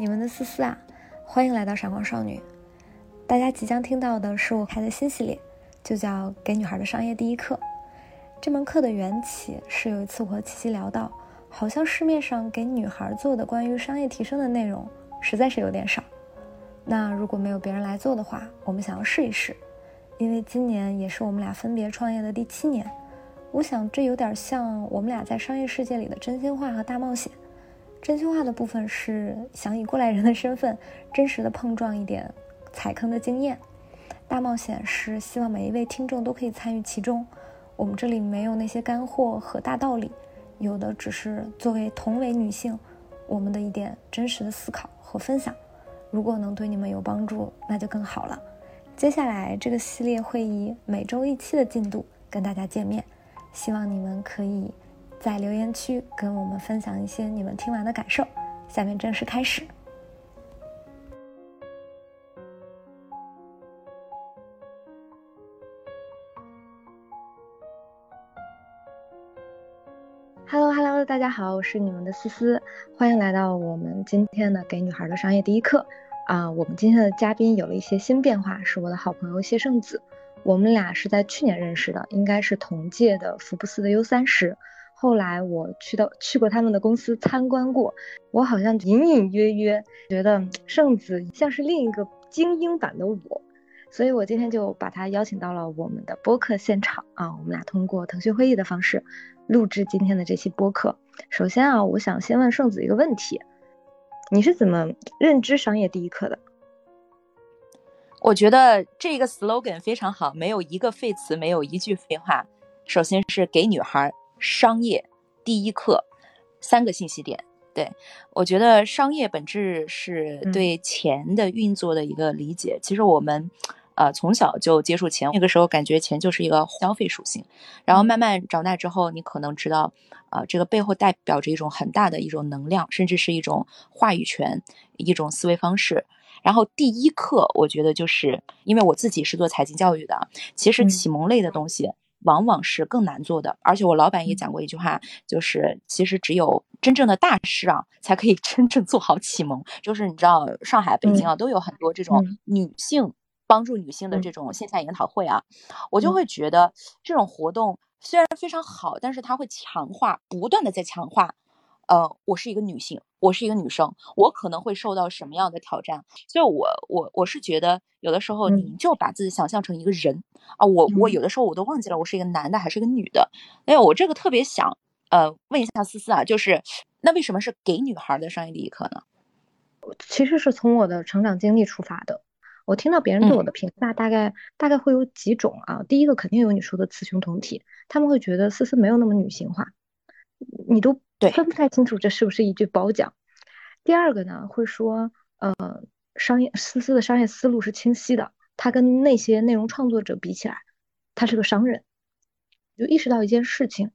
你们的思思啊，欢迎来到闪光少女。大家即将听到的是我开的新系列，就叫《给女孩的商业第一课》。这门课的缘起是有一次我和琪琪聊到，好像市面上给女孩做的关于商业提升的内容实在是有点少。那如果没有别人来做的话，我们想要试一试，因为今年也是我们俩分别创业的第七年，我想这有点像我们俩在商业世界里的真心话和大冒险。真心话的部分是想以过来人的身份，真实的碰撞一点踩坑的经验；大冒险是希望每一位听众都可以参与其中。我们这里没有那些干货和大道理，有的只是作为同为女性，我们的一点真实的思考和分享。如果能对你们有帮助，那就更好了。接下来这个系列会以每周一期的进度跟大家见面，希望你们可以。在留言区跟我们分享一些你们听完的感受。下面正式开始。Hello Hello，大家好，我是你们的思思，欢迎来到我们今天的给女孩的商业第一课啊。我们今天的嘉宾有了一些新变化，是我的好朋友谢圣子。我们俩是在去年认识的，应该是同届的福布斯的 U 三十。后来我去到去过他们的公司参观过，我好像隐隐约约觉得圣子像是另一个精英版的我，所以我今天就把他邀请到了我们的播客现场啊，我们俩通过腾讯会议的方式录制今天的这期播客。首先啊，我想先问圣子一个问题，你是怎么认知商业第一课的？我觉得这个 slogan 非常好，没有一个废词，没有一句废话。首先是给女孩。商业第一课，三个信息点。对我觉得，商业本质是对钱的运作的一个理解。其实我们，呃，从小就接触钱，那个时候感觉钱就是一个消费属性。然后慢慢长大之后，你可能知道，啊，这个背后代表着一种很大的一种能量，甚至是一种话语权，一种思维方式。然后第一课，我觉得就是因为我自己是做财经教育的，其实启蒙类的东西。往往是更难做的，而且我老板也讲过一句话，就是其实只有真正的大师啊，才可以 真正做好启蒙。就是你知道，上海、北京啊，都有很多这种女性帮助女性的这种线下研讨会啊，我就会觉得这种活动虽然非常好，但是它会强化，不断的在强化。呃，我是一个女性，我是一个女生，我可能会受到什么样的挑战？所以，我我我是觉得，有的时候你就把自己想象成一个人啊，我我有的时候我都忘记了我是一个男的还是一个女的。哎，我这个特别想呃问一下思思啊，就是那为什么是给女孩的商业第一课呢？其实是从我的成长经历出发的。我听到别人对我的评价，大概大概会有几种啊。第一个肯定有你说的雌雄同体，他们会觉得思思没有那么女性化，你都。分不太清楚这是不是一句褒奖。第二个呢，会说，呃，商业思思的商业思路是清晰的，他跟那些内容创作者比起来，他是个商人。就意识到一件事情，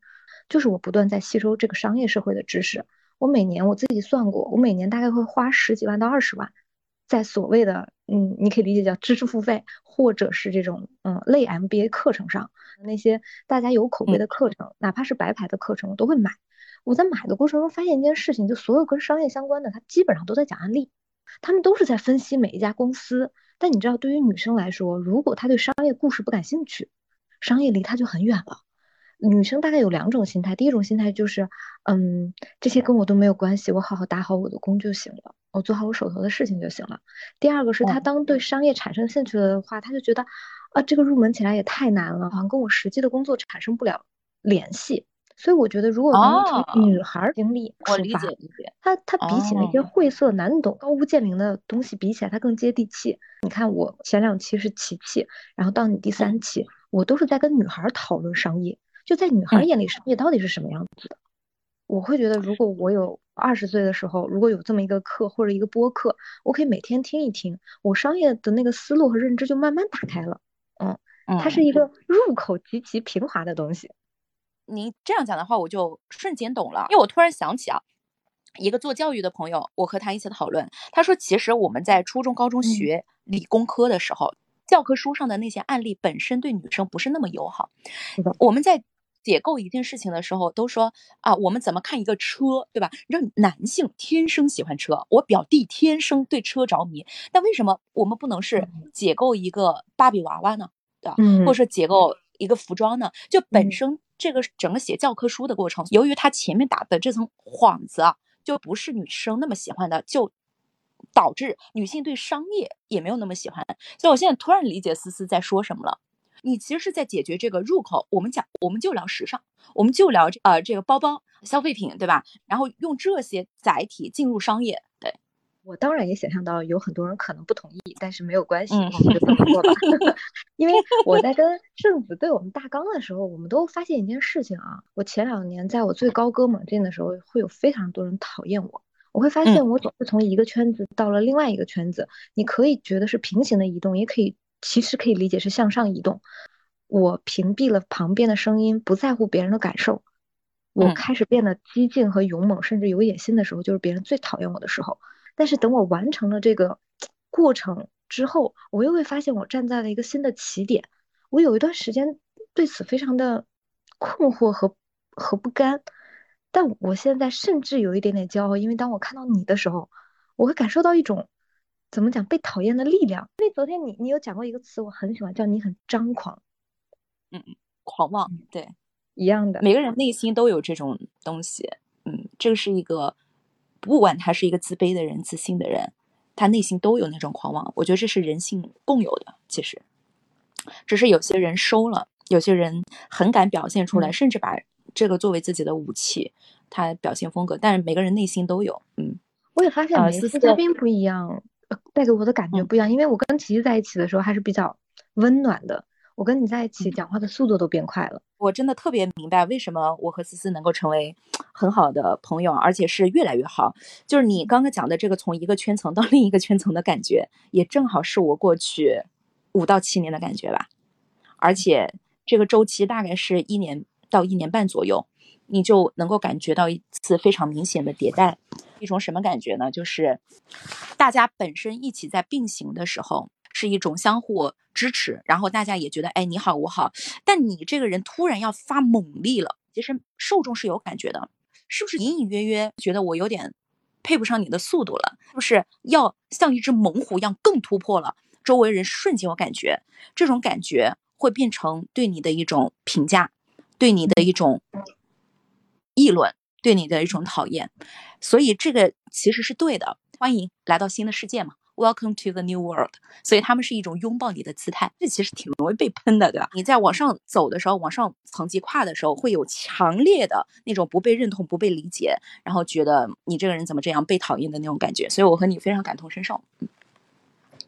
就是我不断在吸收这个商业社会的知识。我每年我自己算过，我每年大概会花十几万到二十万，在所谓的，嗯，你可以理解叫知识付费，或者是这种，嗯，类 MBA 课程上那些大家有口碑的课程，哪怕是白牌的课程，我都会买。我在买的过程中发现一件事情，就所有跟商业相关的，它基本上都在讲案例，他们都是在分析每一家公司。但你知道，对于女生来说，如果她对商业故事不感兴趣，商业离她就很远了。女生大概有两种心态，第一种心态就是，嗯，这些跟我都没有关系，我好好打好我的工就行了，我做好我手头的事情就行了。第二个是她当对商业产生兴趣的话，她就觉得，啊，这个入门起来也太难了，好像跟我实际的工作产生不了联系。所以我觉得，如果能从女孩经历出发，她她比起那些晦涩难懂、高屋建瓴的东西比起来，她更接地气。你看，我前两期是琪琪，然后到你第三期，我都是在跟女孩讨论商业。就在女孩眼里，商业到底是什么样子的？我会觉得，如果我有二十岁的时候，如果有这么一个课或者一个播客，我可以每天听一听，我商业的那个思路和认知就慢慢打开了。嗯，它是一个入口极其平滑的东西。您这样讲的话，我就瞬间懂了，因为我突然想起啊，一个做教育的朋友，我和他一起讨论，他说，其实我们在初中、高中学理工科的时候，教科书上的那些案例本身对女生不是那么友好。我们在解构一件事情的时候，都说啊，我们怎么看一个车，对吧？让男性天生喜欢车，我表弟天生对车着迷。但为什么我们不能是解构一个芭比娃娃呢？对吧？嗯或者说解构一个服装呢？就本身这个整个写教科书的过程，由于他前面打的这层幌子啊，就不是女生那么喜欢的，就导致女性对商业也没有那么喜欢。所以我现在突然理解思思在说什么了。你其实是在解决这个入口。我们讲，我们就聊时尚，我们就聊呃这个包包消费品，对吧？然后用这些载体进入商业。对我当然也想象到有很多人可能不同意，但是没有关系，我们就这么做吧。因为我在跟圣子对我们大纲的时候，我们都发现一件事情啊。我前两年在我最高歌猛进的时候，会有非常多人讨厌我。我会发现我总是从一个圈子到了另外一个圈子。你可以觉得是平行的移动，也可以。其实可以理解是向上移动。我屏蔽了旁边的声音，不在乎别人的感受。我开始变得激进和勇猛，甚至有野心的时候，就是别人最讨厌我的时候。但是等我完成了这个过程之后，我又会发现我站在了一个新的起点。我有一段时间对此非常的困惑和和不甘，但我现在甚至有一点点骄傲，因为当我看到你的时候，我会感受到一种。怎么讲被讨厌的力量？因为昨天你你有讲过一个词，我很喜欢，叫你很张狂。嗯嗯，狂妄，对，一样的。每个人内心都有这种东西。嗯，这个是一个，不管他是一个自卑的人、自信的人，他内心都有那种狂妄。我觉得这是人性共有的，其实，只是有些人收了，有些人很敢表现出来，甚至把这个作为自己的武器，他表现风格。但是每个人内心都有。嗯，我也发现每次嘉宾不一样。带给我的感觉不一样，因为我跟琪琪在一起的时候还是比较温暖的。我跟你在一起讲话的速度都变快了。我真的特别明白为什么我和思思能够成为很好的朋友，而且是越来越好。就是你刚刚讲的这个从一个圈层到另一个圈层的感觉，也正好是我过去五到七年的感觉吧。而且这个周期大概是一年到一年半左右，你就能够感觉到一次非常明显的迭代。一种什么感觉呢？就是大家本身一起在并行的时候，是一种相互支持，然后大家也觉得，哎，你好，我好。但你这个人突然要发猛力了，其实受众是有感觉的，是不是隐隐约约觉得我有点配不上你的速度了？是不是要像一只猛虎一样更突破了？周围人瞬间有感觉，这种感觉会变成对你的一种评价，对你的一种议论。对你的一种讨厌，所以这个其实是对的。欢迎来到新的世界嘛，Welcome to the new world。所以他们是一种拥抱你的姿态，这其实挺容易被喷的，对吧？你在往上走的时候，往上层级跨的时候，会有强烈的那种不被认同、不被理解，然后觉得你这个人怎么这样，被讨厌的那种感觉。所以我和你非常感同身受。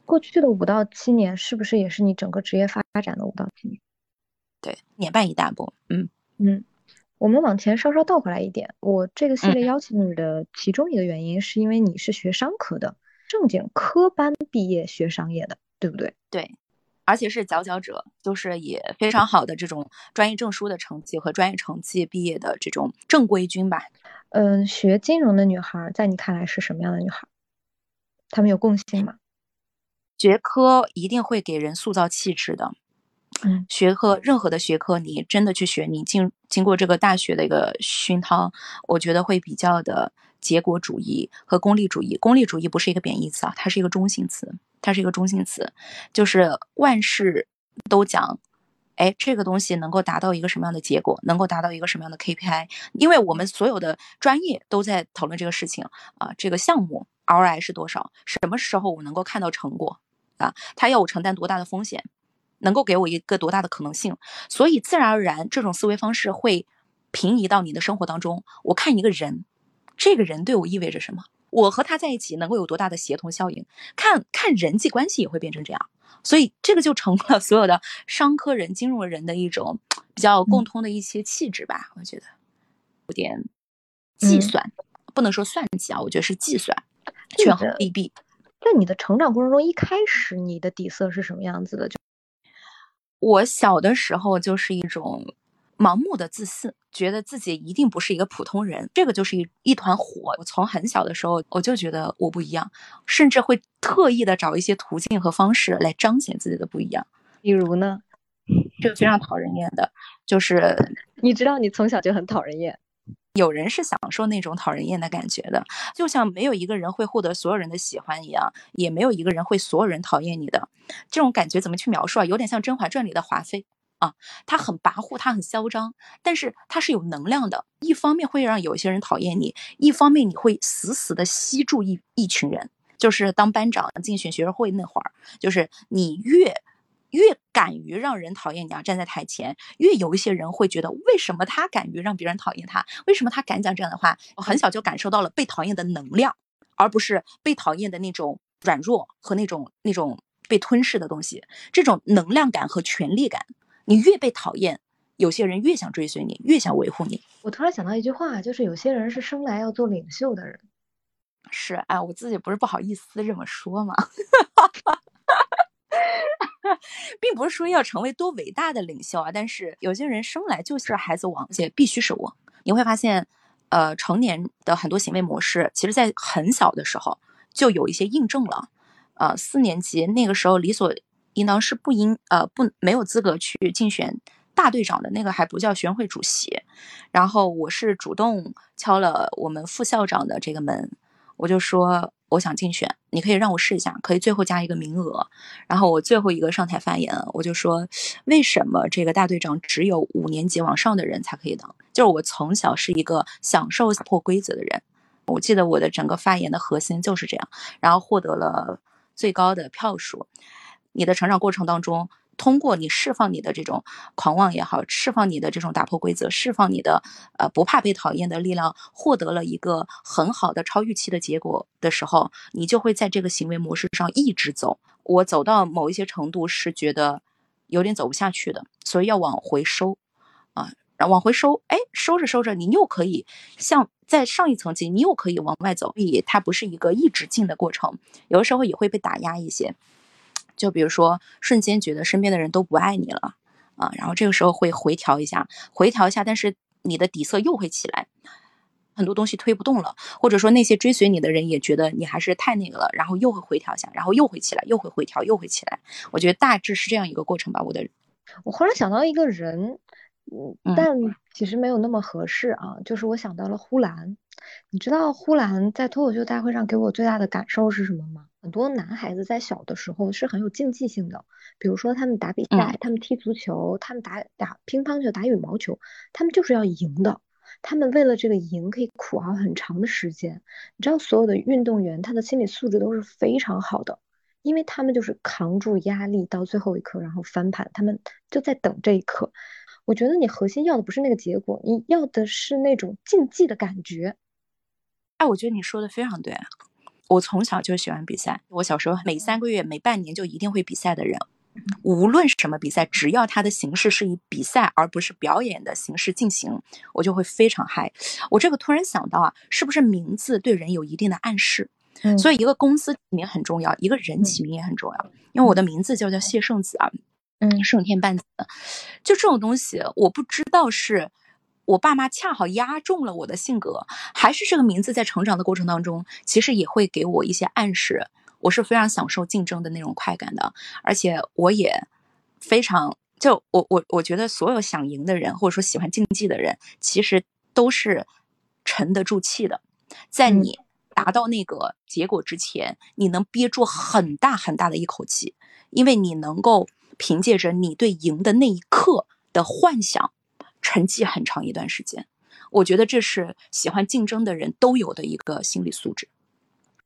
过去的五到七年，是不是也是你整个职业发展的五到七年？对，年半一大波。嗯嗯。我们往前稍稍倒回来一点，我这个系列邀请你的其中一个原因，是因为你是学商科的，正经科班毕业学商业的，对不对？对，而且是佼佼者，就是以非常好的这种专业证书的成绩和专业成绩毕业的这种正规军吧。嗯，学金融的女孩，在你看来是什么样的女孩？她们有共性吗？学科一定会给人塑造气质的。嗯，学科任何的学科，你真的去学，你经经过这个大学的一个熏陶，我觉得会比较的结果主义和功利主义。功利主义不是一个贬义词啊，它是一个中性词，它是一个中性词，就是万事都讲，哎，这个东西能够达到一个什么样的结果，能够达到一个什么样的 KPI？因为我们所有的专业都在讨论这个事情啊，这个项目 ROI 是多少？什么时候我能够看到成果啊？它要我承担多大的风险？能够给我一个多大的可能性？所以自然而然，这种思维方式会平移到你的生活当中。我看一个人，这个人对我意味着什么？我和他在一起能够有多大的协同效应？看看人际关系也会变成这样。所以这个就成了所有的商科人、金融人的一种比较共通的一些气质吧。我觉得有点计算，不能说算计啊，我觉得是计算，权衡利弊。在你的成长过程中，一开始你的底色是什么样子的？就我小的时候就是一种盲目的自信，觉得自己一定不是一个普通人，这个就是一一团火。我从很小的时候我就觉得我不一样，甚至会特意的找一些途径和方式来彰显自己的不一样。比如呢？这个非常讨人厌的，就是 你知道你从小就很讨人厌。有人是享受那种讨人厌的感觉的，就像没有一个人会获得所有人的喜欢一样，也没有一个人会所有人讨厌你的。这种感觉怎么去描述啊？有点像《甄嬛传》里的华妃啊，他很跋扈，他很嚣张，但是他是有能量的。一方面会让有些人讨厌你，一方面你会死死的吸住一一群人。就是当班长竞选学生会那会儿，就是你越。越敢于让人讨厌你啊，站在台前，越有一些人会觉得，为什么他敢于让别人讨厌他？为什么他敢讲这样的话？我很小就感受到了被讨厌的能量，而不是被讨厌的那种软弱和那种那种被吞噬的东西。这种能量感和权力感，你越被讨厌，有些人越想追随你，越想维护你。我突然想到一句话，就是有些人是生来要做领袖的人。是，哎，我自己不是不好意思这么说吗？并不是说要成为多伟大的领袖啊，但是有些人生来就是孩子王，且必须是我。你会发现，呃，成年的很多行为模式，其实在很小的时候就有一些印证了。呃，四年级那个时候理所应当是不应呃不没有资格去竞选大队长的那个还不叫学会主席，然后我是主动敲了我们副校长的这个门，我就说。我想竞选，你可以让我试一下，可以最后加一个名额。然后我最后一个上台发言，我就说，为什么这个大队长只有五年级往上的人才可以当？就是我从小是一个享受破规则的人。我记得我的整个发言的核心就是这样，然后获得了最高的票数。你的成长过程当中。通过你释放你的这种狂妄也好，释放你的这种打破规则，释放你的呃不怕被讨厌的力量，获得了一个很好的超预期的结果的时候，你就会在这个行为模式上一直走。我走到某一些程度是觉得有点走不下去的，所以要往回收啊然，往回收，哎，收着收着，你又可以像在上一层级，你又可以往外走，所以它不是一个一直进的过程，有的时候也会被打压一些。就比如说，瞬间觉得身边的人都不爱你了啊，然后这个时候会回调一下，回调一下，但是你的底色又会起来，很多东西推不动了，或者说那些追随你的人也觉得你还是太那个了，然后又会回调一下，然后又会起来，又会回调，又会起来。我觉得大致是这样一个过程吧。我的，我忽然想到一个人，嗯，但其实没有那么合适啊，就是我想到了呼兰。你知道呼兰在脱口秀大会上给我最大的感受是什么吗？很多男孩子在小的时候是很有竞技性的，比如说他们打比赛，他们踢足球，他们打打乒乓球、打羽毛球，他们就是要赢的。他们为了这个赢可以苦熬很长的时间。你知道，所有的运动员他的心理素质都是非常好的，因为他们就是扛住压力到最后一刻，然后翻盘，他们就在等这一刻。我觉得你核心要的不是那个结果，你要的是那种竞技的感觉。哎，我觉得你说的非常对。我从小就喜欢比赛，我小时候每三个月、每半年就一定会比赛的人，无论什么比赛，只要它的形式是以比赛而不是表演的形式进行，我就会非常嗨。我这个突然想到啊，是不是名字对人有一定的暗示？所以一个公司起名很重要，一个人起名也很重要。因为我的名字就叫谢圣子啊，嗯，胜天半子，就这种东西，我不知道是。我爸妈恰好压中了我的性格，还是这个名字在成长的过程当中，其实也会给我一些暗示。我是非常享受竞争的那种快感的，而且我也非常就我我我觉得所有想赢的人，或者说喜欢竞技的人，其实都是沉得住气的。在你达到那个结果之前，你能憋住很大很大的一口气，因为你能够凭借着你对赢的那一刻的幻想。沉寂很长一段时间，我觉得这是喜欢竞争的人都有的一个心理素质。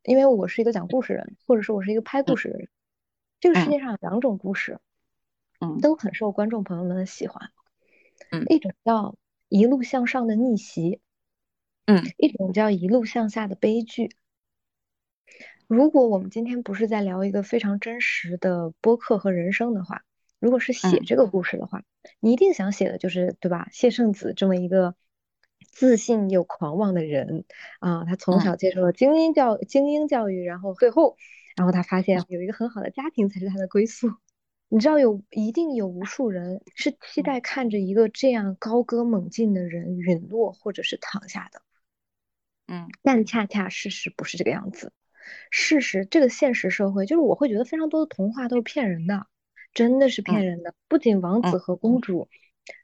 因为我是一个讲故事人，或者说我是一个拍故事的人。这个世界上有两种故事，嗯，都很受观众朋友们的喜欢。嗯，一种叫一路向上的逆袭，嗯，一种叫一路向下的悲剧。如果我们今天不是在聊一个非常真实的播客和人生的话。如果是写这个故事的话，你一定想写的就是，对吧？谢圣子这么一个自信又狂妄的人啊，他从小接受了精英教精英教育，然后最后，然后他发现有一个很好的家庭才是他的归宿。你知道，有一定有无数人是期待看着一个这样高歌猛进的人陨落或者是躺下的，嗯，但恰恰事实不是这个样子。事实，这个现实社会就是我会觉得非常多的童话都是骗人的。真的是骗人的。不仅王子和公主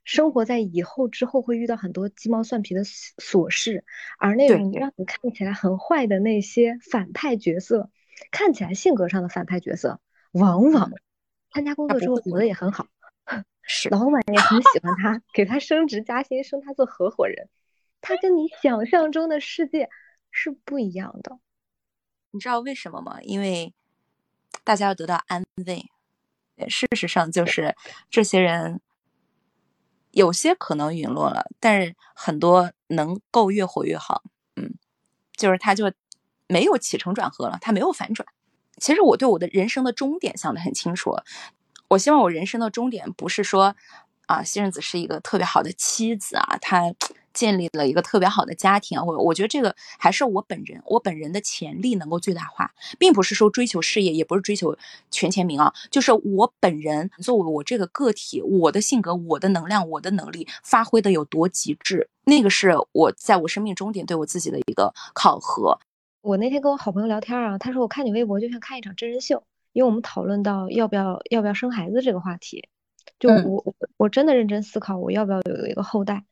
生活在以后之后会遇到很多鸡毛蒜皮的琐事，而那种让你看起来很坏的那些反派角色，看起来性格上的反派角色，往往参加工作之后活得也很好，老板也很喜欢他，给他升职加薪，升他做合伙人。他跟你想象中的世界是不一样的。你知道为什么吗？因为大家要得到安慰。事实上，就是这些人有些可能陨落了，但是很多能够越活越好。嗯，就是他就没有起承转合了，他没有反转。其实我对我的人生的终点想得很清楚，我希望我人生的终点不是说啊，西任子是一个特别好的妻子啊，他。建立了一个特别好的家庭啊，我我觉得这个还是我本人，我本人的潜力能够最大化，并不是说追求事业，也不是追求权钱名啊，就是我本人作为我这个个体，我的性格、我的能量、我的能力发挥的有多极致，那个是我在我生命终点对我自己的一个考核。我那天跟我好朋友聊天啊，他说我看你微博就像看一场真人秀，因为我们讨论到要不要要不要生孩子这个话题，就我我真的认真思考我要不要有一个后代。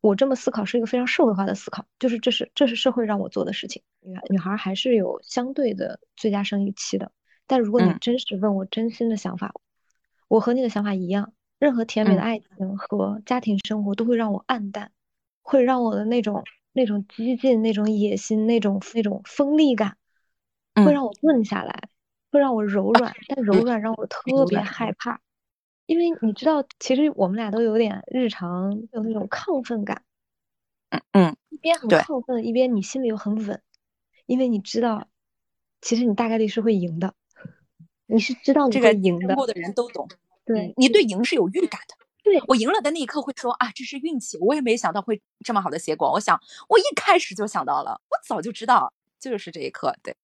我这么思考是一个非常社会化的思考，就是这是这是社会让我做的事情。女女孩还是有相对的最佳生育期的，但如果你真实问我真心的想法，我和你的想法一样，任何甜美的爱情和家庭生活都会让我暗淡，会让我的那种那种激进、那种野心、那种那种锋利感，会让我钝下来，会让我柔软，但柔软让我特别害怕。因为你知道，其实我们俩都有点日常有那种亢奋感，嗯嗯，一边很亢奋，一边你心里又很稳，因为你知道，其实你大概率是会赢的，你是知道你会赢的。过的人都懂，对你对赢是有预感的。对我赢了的那一刻会说啊，这是运气，我也没想到会这么好的结果。我想，我一开始就想到了，我早就知道，就是这一刻，对，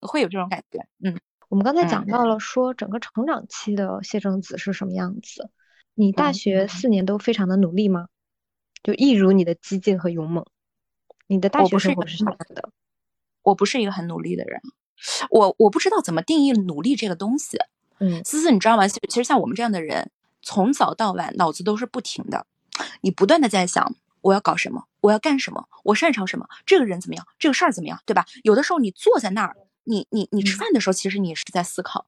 会有这种感觉，嗯。我们刚才讲到了说整个成长期的谢正子是什么样子，你大学四年都非常的努力吗？就一如你的激进和勇猛，你的大学生活是什么样的？我不是一个很努力的人，我我不知道怎么定义努力这个东西。嗯，思思你知道吗？其实像我们这样的人，从早到晚脑子都是不停的，你不断的在想我要搞什么，我要干什么，我擅长什么，这个人怎么样，这个事儿怎么样，对吧？有的时候你坐在那儿。你你你吃饭的时候，其实你是在思考，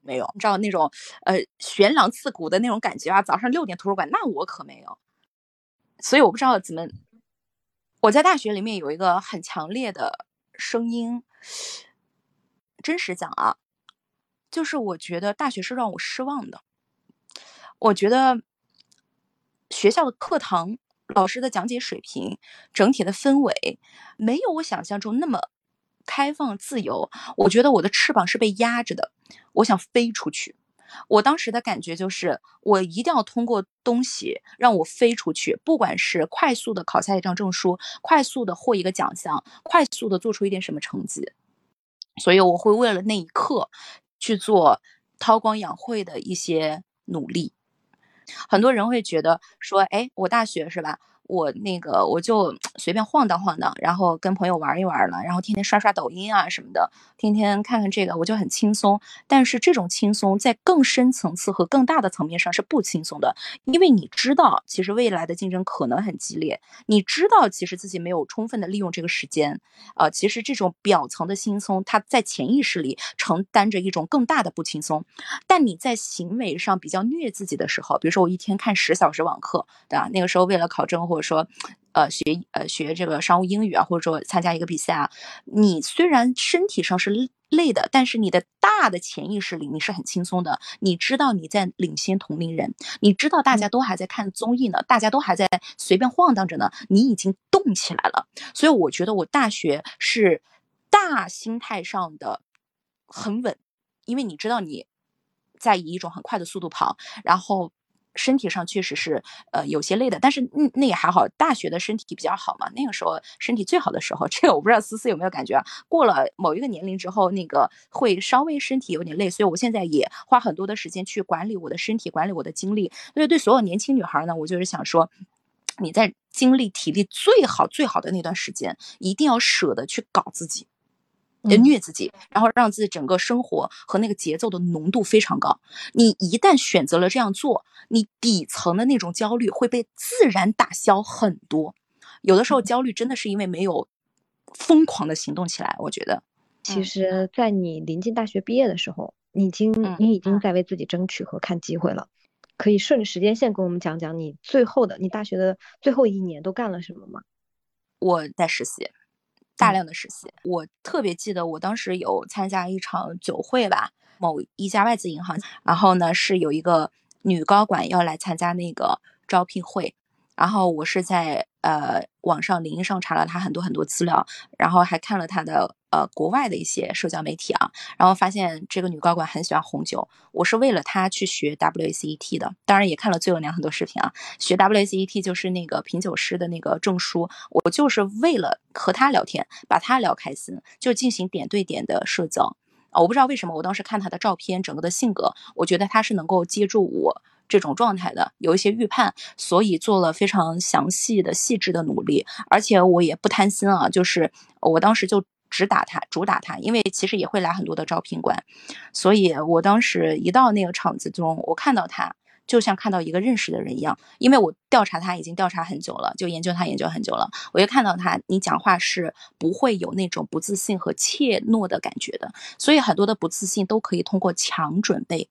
没有？你知道那种呃悬梁刺股的那种感觉啊？早上六点图书馆，那我可没有。所以我不知道怎么，我在大学里面有一个很强烈的声音，真实讲啊，就是我觉得大学是让我失望的。我觉得学校的课堂、老师的讲解水平、整体的氛围，没有我想象中那么。开放自由，我觉得我的翅膀是被压着的，我想飞出去。我当时的感觉就是，我一定要通过东西让我飞出去，不管是快速的考下一张证书，快速的获一个奖项，快速的做出一点什么成绩。所以我会为了那一刻去做韬光养晦的一些努力。很多人会觉得说，哎，我大学是吧？我那个我就随便晃荡晃荡，然后跟朋友玩一玩了，然后天天刷刷抖音啊什么的，天天看看这个，我就很轻松。但是这种轻松在更深层次和更大的层面上是不轻松的，因为你知道，其实未来的竞争可能很激烈，你知道，其实自己没有充分的利用这个时间，呃，其实这种表层的轻松，它在潜意识里承担着一种更大的不轻松。但你在行为上比较虐自己的时候，比如说我一天看十小时网课，对吧？那个时候为了考证或者说，呃，学呃学这个商务英语啊，或者说参加一个比赛啊，你虽然身体上是累的，但是你的大的潜意识里你是很轻松的。你知道你在领先同龄人，你知道大家都还在看综艺呢，大家都还在随便晃荡着呢，你已经动起来了。所以我觉得我大学是大心态上的很稳，因为你知道你在以一种很快的速度跑，然后。身体上确实是呃有些累的，但是那那也还好。大学的身体比较好嘛，那个时候身体最好的时候。这个我不知道思思有没有感觉啊？过了某一个年龄之后，那个会稍微身体有点累，所以我现在也花很多的时间去管理我的身体，管理我的精力。所以对所有年轻女孩呢，我就是想说，你在精力体力最好最好的那段时间，一定要舍得去搞自己。虐自己，然后让自己整个生活和那个节奏的浓度非常高。你一旦选择了这样做，你底层的那种焦虑会被自然打消很多。有的时候焦虑真的是因为没有疯狂的行动起来。我觉得，其实，在你临近大学毕业的时候，你已经你已经在为自己争取和看机会了。可以顺着时间线跟我们讲讲你最后的你大学的最后一年都干了什么吗？我在实习。大量的实习，我特别记得我当时有参加一场酒会吧，某一家外资银行，然后呢是有一个女高管要来参加那个招聘会。然后我是在呃网上领英上查了他很多很多资料，然后还看了他的呃国外的一些社交媒体啊，然后发现这个女高管很喜欢红酒。我是为了她去学 WSET 的，当然也看了最有良很多视频啊。学 WSET 就是那个品酒师的那个证书，我就是为了和他聊天，把他聊开心，就进行点对点的社交啊。我不知道为什么，我当时看他的照片，整个的性格，我觉得他是能够接住我。这种状态的有一些预判，所以做了非常详细的、细致的努力，而且我也不贪心啊，就是我当时就只打他，主打他，因为其实也会来很多的招聘官，所以我当时一到那个场子中，我看到他就像看到一个认识的人一样，因为我调查他已经调查很久了，就研究他研究很久了，我就看到他，你讲话是不会有那种不自信和怯懦的感觉的，所以很多的不自信都可以通过强准备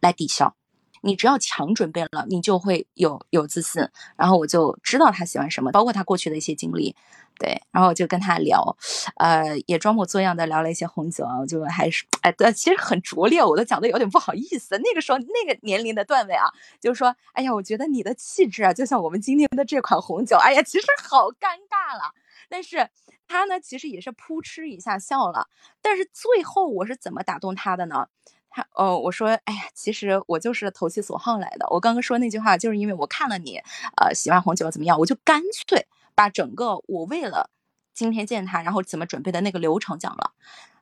来抵消。你只要强准备了，你就会有有自信。然后我就知道他喜欢什么，包括他过去的一些经历，对。然后我就跟他聊，呃，也装模作样的聊了一些红酒啊，就还是哎，其实很拙劣，我都讲的有点不好意思。那个时候那个年龄的段位啊，就是说，哎呀，我觉得你的气质啊，就像我们今天的这款红酒，哎呀，其实好尴尬了。但是他呢，其实也是扑哧一下笑了。但是最后我是怎么打动他的呢？他哦，我说，哎呀，其实我就是投其所好来的。我刚刚说那句话，就是因为我看了你，呃，喜欢红酒怎么样，我就干脆把整个我为了今天见他，然后怎么准备的那个流程讲了。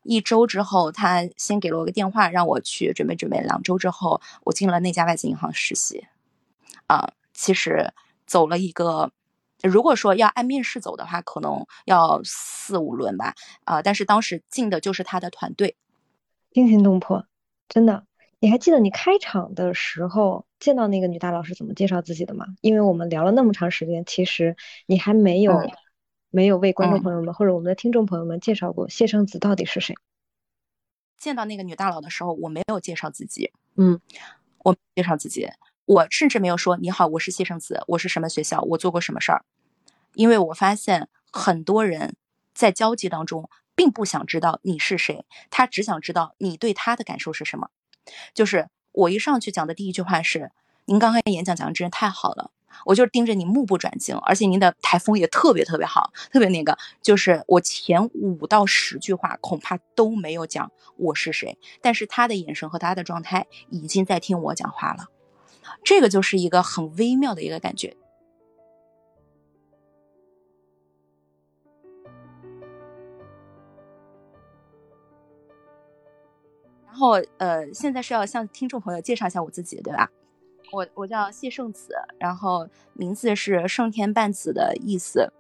一周之后，他先给了我个电话，让我去准备准备。两周之后，我进了那家外资银行实习。啊，其实走了一个，如果说要按面试走的话，可能要四五轮吧。啊，但是当时进的就是他的团队，惊心动魄。真的，你还记得你开场的时候见到那个女大佬是怎么介绍自己的吗？因为我们聊了那么长时间，其实你还没有没有为观众朋友们或者我们的听众朋友们介绍过谢生子到底是谁。见到那个女大佬的时候，我没有介绍自己，嗯，我介绍自己，我甚至没有说你好，我是谢生子，我是什么学校，我做过什么事儿，因为我发现很多人在交际当中。并不想知道你是谁，他只想知道你对他的感受是什么。就是我一上去讲的第一句话是：“您刚刚演讲讲的真是太好了，我就盯着你目不转睛，而且您的台风也特别特别好，特别那个。”就是我前五到十句话恐怕都没有讲我是谁，但是他的眼神和他的状态已经在听我讲话了，这个就是一个很微妙的一个感觉。然后，呃，现在是要向听众朋友介绍一下我自己，对吧？我我叫谢圣子，然后名字是圣天半子的意思。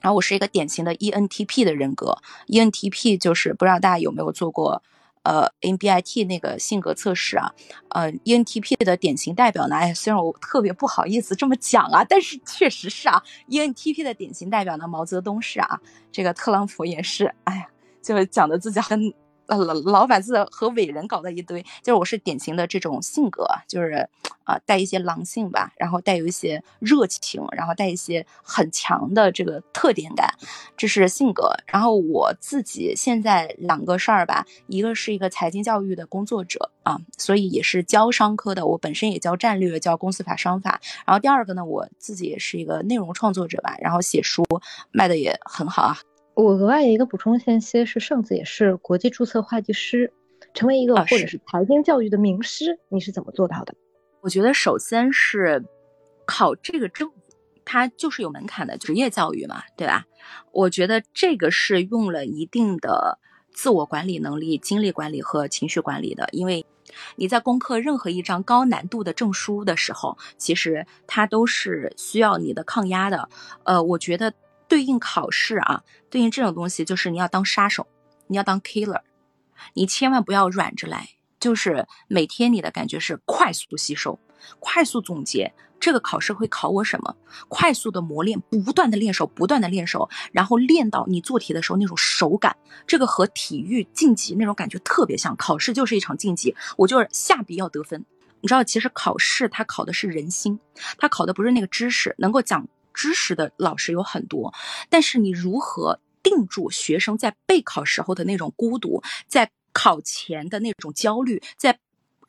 然后我是一个典型的 ENTP 的人格，ENTP 就是不知道大家有没有做过呃 MBIT 那个性格测试啊？呃，ENTP 的典型代表呢？哎，虽然我特别不好意思这么讲啊，但是确实是啊，ENTP 的典型代表呢，毛泽东是啊，这个特朗普也是，哎呀，就是讲的自己很。呃，老老把字和伟人搞在一堆，就是我是典型的这种性格，就是啊，带一些狼性吧，然后带有一些热情，然后带一些很强的这个特点感，这是性格。然后我自己现在两个事儿吧，一个是一个财经教育的工作者啊，所以也是教商科的，我本身也教战略，教公司法、商法。然后第二个呢，我自己也是一个内容创作者吧，然后写书卖的也很好啊。我额外一个补充信息是，圣子也是国际注册会计师，成为一个或者是财经教育的名师，你是怎么做到的？我觉得首先是考这个证，它就是有门槛的职业教育嘛，对吧？我觉得这个是用了一定的自我管理能力、精力管理和情绪管理的，因为你在攻克任何一张高难度的证书的时候，其实它都是需要你的抗压的。呃，我觉得。对应考试啊，对应这种东西，就是你要当杀手，你要当 killer，你千万不要软着来，就是每天你的感觉是快速吸收、快速总结。这个考试会考我什么？快速的磨练，不断的练手，不断的练手，然后练到你做题的时候那种手感。这个和体育竞技那种感觉特别像，考试就是一场竞技，我就是下笔要得分。你知道，其实考试它考的是人心，它考的不是那个知识。能够讲知识的老师有很多，但是你如何定住学生在备考时候的那种孤独，在考前的那种焦虑，在。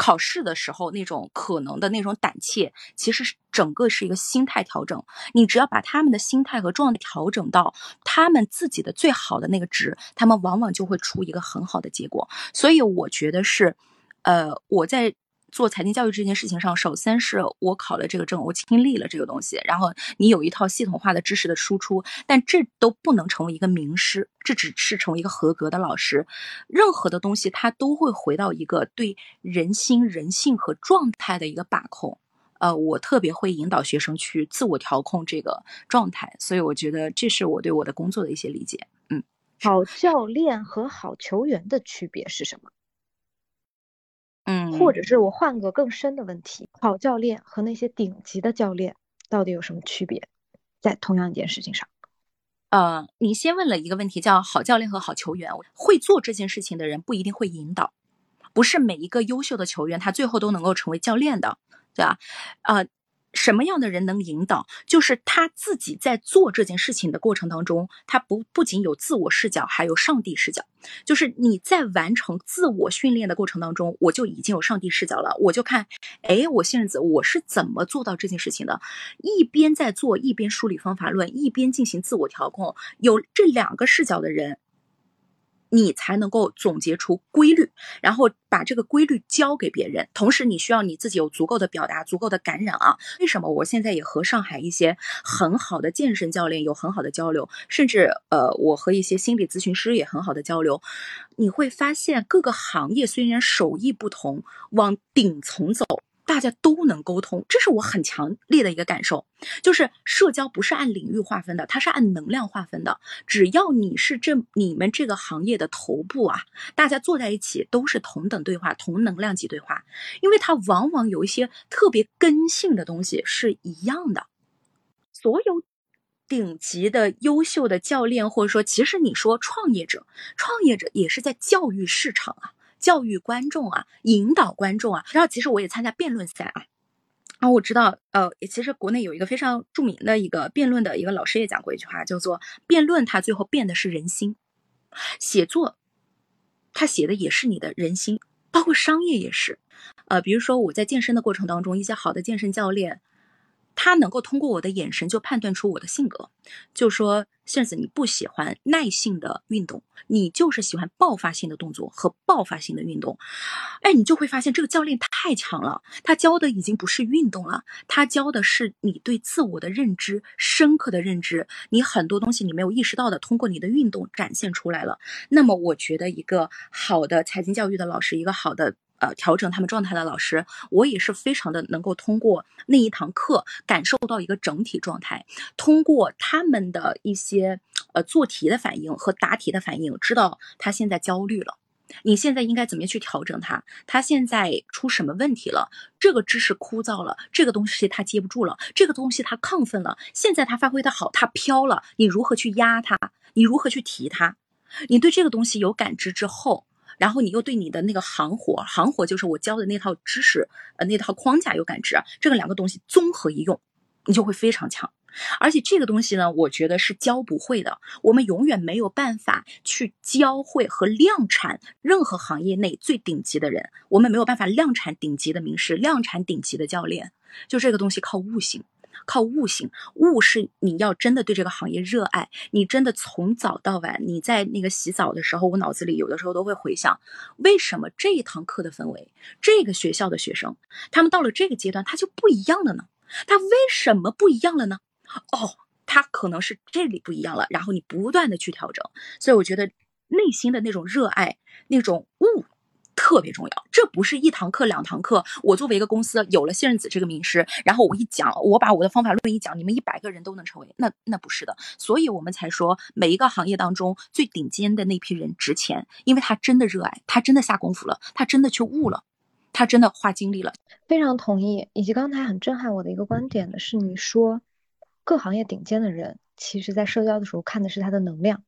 考试的时候那种可能的那种胆怯，其实是整个是一个心态调整。你只要把他们的心态和状态调整到他们自己的最好的那个值，他们往往就会出一个很好的结果。所以我觉得是，呃，我在。做财经教育这件事情上，首先是我考了这个证，我亲历了这个东西。然后你有一套系统化的知识的输出，但这都不能成为一个名师，这只是成为一个合格的老师。任何的东西，它都会回到一个对人心、人性和状态的一个把控。呃，我特别会引导学生去自我调控这个状态，所以我觉得这是我对我的工作的一些理解。嗯，好教练和好球员的区别是什么？嗯，或者是我换个更深的问题，好教练和那些顶级的教练到底有什么区别？在同样一件事情上，呃，你先问了一个问题，叫好教练和好球员，会做这件事情的人不一定会引导，不是每一个优秀的球员他最后都能够成为教练的，对吧？呃。什么样的人能引导？就是他自己在做这件事情的过程当中，他不不仅有自我视角，还有上帝视角。就是你在完成自我训练的过程当中，我就已经有上帝视角了。我就看，哎，我现在我是怎么做到这件事情的？一边在做，一边梳理方法论，一边进行自我调控。有这两个视角的人。你才能够总结出规律，然后把这个规律教给别人。同时，你需要你自己有足够的表达，足够的感染啊。为什么我现在也和上海一些很好的健身教练有很好的交流，甚至呃，我和一些心理咨询师也很好的交流。你会发现，各个行业虽然手艺不同，往顶层走。大家都能沟通，这是我很强烈的一个感受，就是社交不是按领域划分的，它是按能量划分的。只要你是这你们这个行业的头部啊，大家坐在一起都是同等对话、同能量级对话，因为它往往有一些特别根性的东西是一样的。所有顶级的优秀的教练，或者说，其实你说创业者，创业者也是在教育市场啊。教育观众啊，引导观众啊，然后其实我也参加辩论赛啊，啊，我知道，呃，其实国内有一个非常著名的一个辩论的一个老师也讲过一句话，叫做辩论，它最后变的是人心；写作，他写的也是你的人心，包括商业也是，呃，比如说我在健身的过程当中，一些好的健身教练。他能够通过我的眼神就判断出我的性格，就说杏子你不喜欢耐性的运动，你就是喜欢爆发性的动作和爆发性的运动。哎，你就会发现这个教练太强了，他教的已经不是运动了，他教的是你对自我的认知，深刻的认知，你很多东西你没有意识到的，通过你的运动展现出来了。那么，我觉得一个好的财经教育的老师，一个好的。呃，调整他们状态的老师，我也是非常的能够通过那一堂课感受到一个整体状态，通过他们的一些呃做题的反应和答题的反应，知道他现在焦虑了，你现在应该怎么样去调整他？他现在出什么问题了？这个知识枯燥了，这个东西他接不住了，这个东西他亢奋了，现在他发挥的好，他飘了，你如何去压他？你如何去提他？你对这个东西有感知之后。然后你又对你的那个行活，行活就是我教的那套知识，呃，那套框架有感知。这个两个东西综合一用，你就会非常强。而且这个东西呢，我觉得是教不会的。我们永远没有办法去教会和量产任何行业内最顶级的人，我们没有办法量产顶级的名师，量产顶级的教练。就这个东西靠悟性。靠悟性，悟是你要真的对这个行业热爱，你真的从早到晚，你在那个洗澡的时候，我脑子里有的时候都会回想，为什么这一堂课的氛围，这个学校的学生，他们到了这个阶段，他就不一样了呢？他为什么不一样了呢？哦，他可能是这里不一样了，然后你不断的去调整，所以我觉得内心的那种热爱，那种悟。特别重要。这不是一堂课两堂课，我作为一个公司有了谢任子这个名师，然后我一讲，我把我的方法论一讲，你们一百个人都能成为，那那不是的。所以我们才说每一个行业当中最顶尖的那批人值钱，因为他真的热爱，他真的下功夫了，他真的去悟了，他真的花精力了。非常同意。以及刚才很震撼我的一个观点的是，你说各行业顶尖的人，其实在社交的时候看的是他的能量。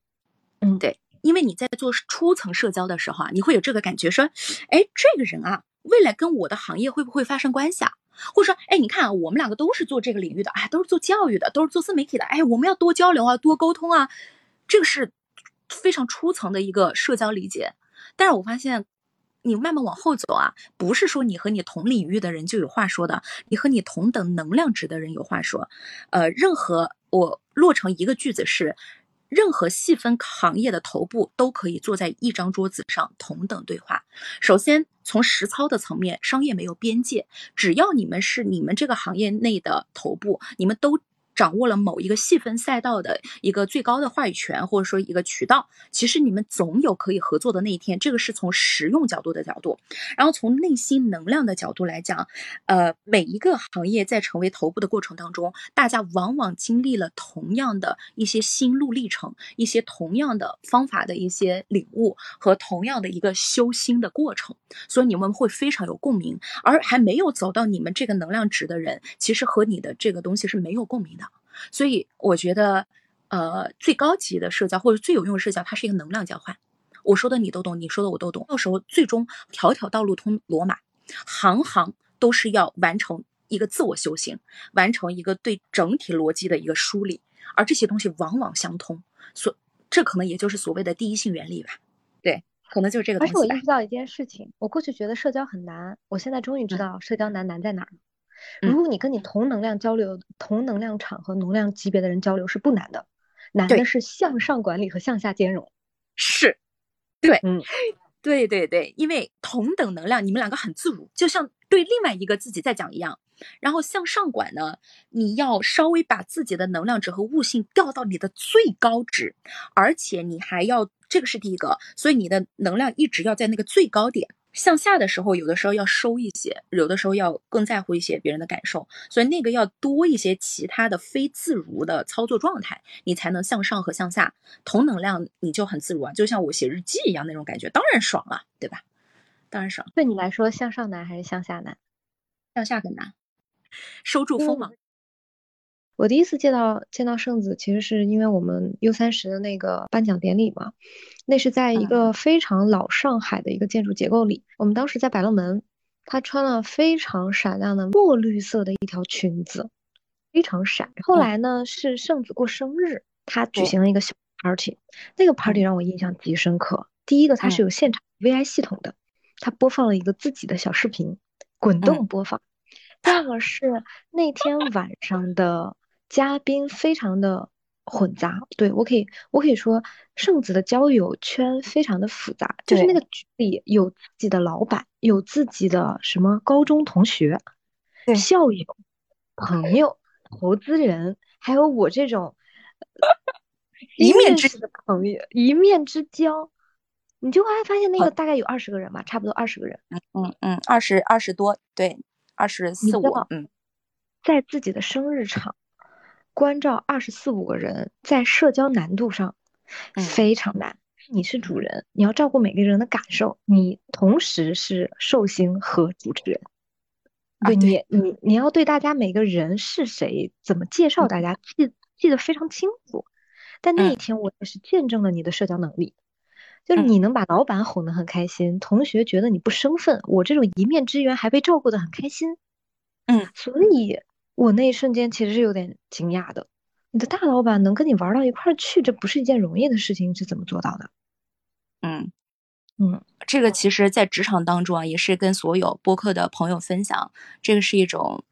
嗯，对。因为你在做初层社交的时候啊，你会有这个感觉，说，哎，这个人啊，未来跟我的行业会不会发生关系啊？或者说，哎，你看啊，我们两个都是做这个领域的，哎，都是做教育的，都是做自媒体的，哎，我们要多交流啊，多沟通啊，这个是非常初层的一个社交理解。但是我发现，你慢慢往后走啊，不是说你和你同领域的人就有话说的，你和你同等能量值的人有话说。呃，任何我落成一个句子是。任何细分行业的头部都可以坐在一张桌子上同等对话。首先，从实操的层面，商业没有边界，只要你们是你们这个行业内的头部，你们都。掌握了某一个细分赛道的一个最高的话语权，或者说一个渠道，其实你们总有可以合作的那一天。这个是从实用角度的角度，然后从内心能量的角度来讲，呃，每一个行业在成为头部的过程当中，大家往往经历了同样的一些心路历程，一些同样的方法的一些领悟和同样的一个修心的过程，所以你们会非常有共鸣。而还没有走到你们这个能量值的人，其实和你的这个东西是没有共鸣的。所以我觉得，呃，最高级的社交或者最有用的社交，它是一个能量交换。我说的你都懂，你说的我都懂。到时候最终条条道路通罗马，行行都是要完成一个自我修行，完成一个对整体逻辑的一个梳理，而这些东西往往相通。所这可能也就是所谓的第一性原理吧。对，可能就是这个东西。而且我意识到一件事情，我过去觉得社交很难，我现在终于知道社交难难在哪儿了。如果你跟你同能量交流、同能量场和能量级别的人交流是不难的，难的是向上管理和向下兼容。是，对，嗯，对对对，因为同等能量，你们两个很自如，就像对另外一个自己在讲一样。然后向上管呢，你要稍微把自己的能量值和悟性调到你的最高值，而且你还要，这个是第一个，所以你的能量一直要在那个最高点。向下的时候，有的时候要收一些，有的时候要更在乎一些别人的感受，所以那个要多一些其他的非自如的操作状态，你才能向上和向下同能量，你就很自如啊，就像我写日记一样那种感觉，当然爽了，对吧？当然爽。对你来说，向上难还是向下难？向下更难，收住锋芒。我第一次见到见到圣子，其实是因为我们 U 三十的那个颁奖典礼嘛，那是在一个非常老上海的一个建筑结构里。我们当时在百乐门，她穿了非常闪亮的墨绿色的一条裙子，非常闪。后来呢，是圣子过生日，她举行了一个小 party，那个 party 让我印象极深刻。第一个，它是有现场 VI 系统的，它播放了一个自己的小视频，滚动播放。第二个是那天晚上的。嘉宾非常的混杂，对我可以，我可以说，圣子的交友圈非常的复杂，就是那个局里有自己的老板，有自己的什么高中同学、校友、朋友、投资人，还有我这种 一面之的朋友，一面之交，你就会发现那个大概有二十个人吧，差不多二十个人，嗯嗯，二十二十多，对，二十四五，嗯，在自己的生日场。关照二十四五个人，在社交难度上非常难。你是主人，你要照顾每个人的感受，你同时是寿星和主持人。对你，你你要对大家每个人是谁，怎么介绍大家，记记得非常清楚。但那一天，我也是见证了你的社交能力，就是你能把老板哄得很开心，同学觉得你不生分，我这种一面之缘还被照顾得很开心。嗯，所以。我那一瞬间其实是有点惊讶的，你的大老板能跟你玩到一块儿去，这不是一件容易的事情，是怎么做到的？嗯嗯，这个其实，在职场当中啊，也是跟所有播客的朋友分享，这个是一种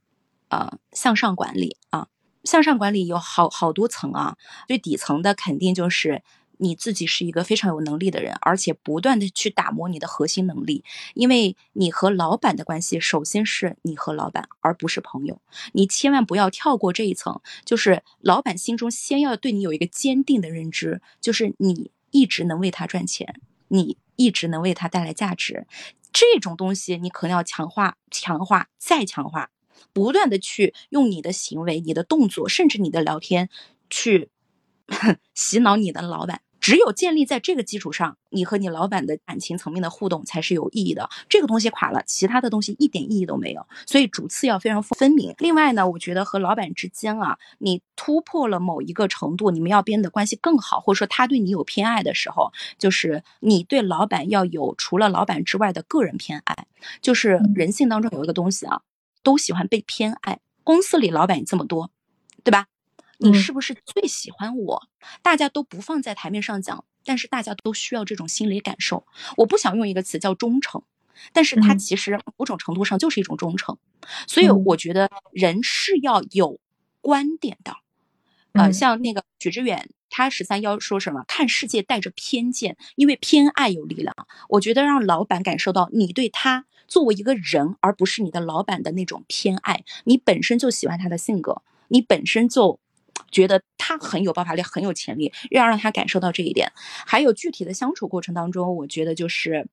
啊向上管理啊，向上管理有好好多层啊，最底层的肯定就是。你自己是一个非常有能力的人，而且不断的去打磨你的核心能力，因为你和老板的关系，首先是你和老板，而不是朋友。你千万不要跳过这一层，就是老板心中先要对你有一个坚定的认知，就是你一直能为他赚钱，你一直能为他带来价值。这种东西你可能要强化、强化、再强化，不断的去用你的行为、你的动作，甚至你的聊天，去 洗脑你的老板。只有建立在这个基础上，你和你老板的感情层面的互动才是有意义的。这个东西垮了，其他的东西一点意义都没有。所以主次要非常分明。另外呢，我觉得和老板之间啊，你突破了某一个程度，你们要变得关系更好，或者说他对你有偏爱的时候，就是你对老板要有除了老板之外的个人偏爱。就是人性当中有一个东西啊，都喜欢被偏爱。公司里老板这么多，对吧？你是不是最喜欢我？大家都不放在台面上讲，但是大家都需要这种心理感受。我不想用一个词叫忠诚，但是它其实某种程度上就是一种忠诚。所以我觉得人是要有观点的。呃，像那个许知远，他十三幺说什么？看世界带着偏见，因为偏爱有力量。我觉得让老板感受到你对他作为一个人，而不是你的老板的那种偏爱。你本身就喜欢他的性格，你本身就。觉得他很有爆发力，很有潜力，要让他感受到这一点。还有具体的相处过程当中，我觉得就是，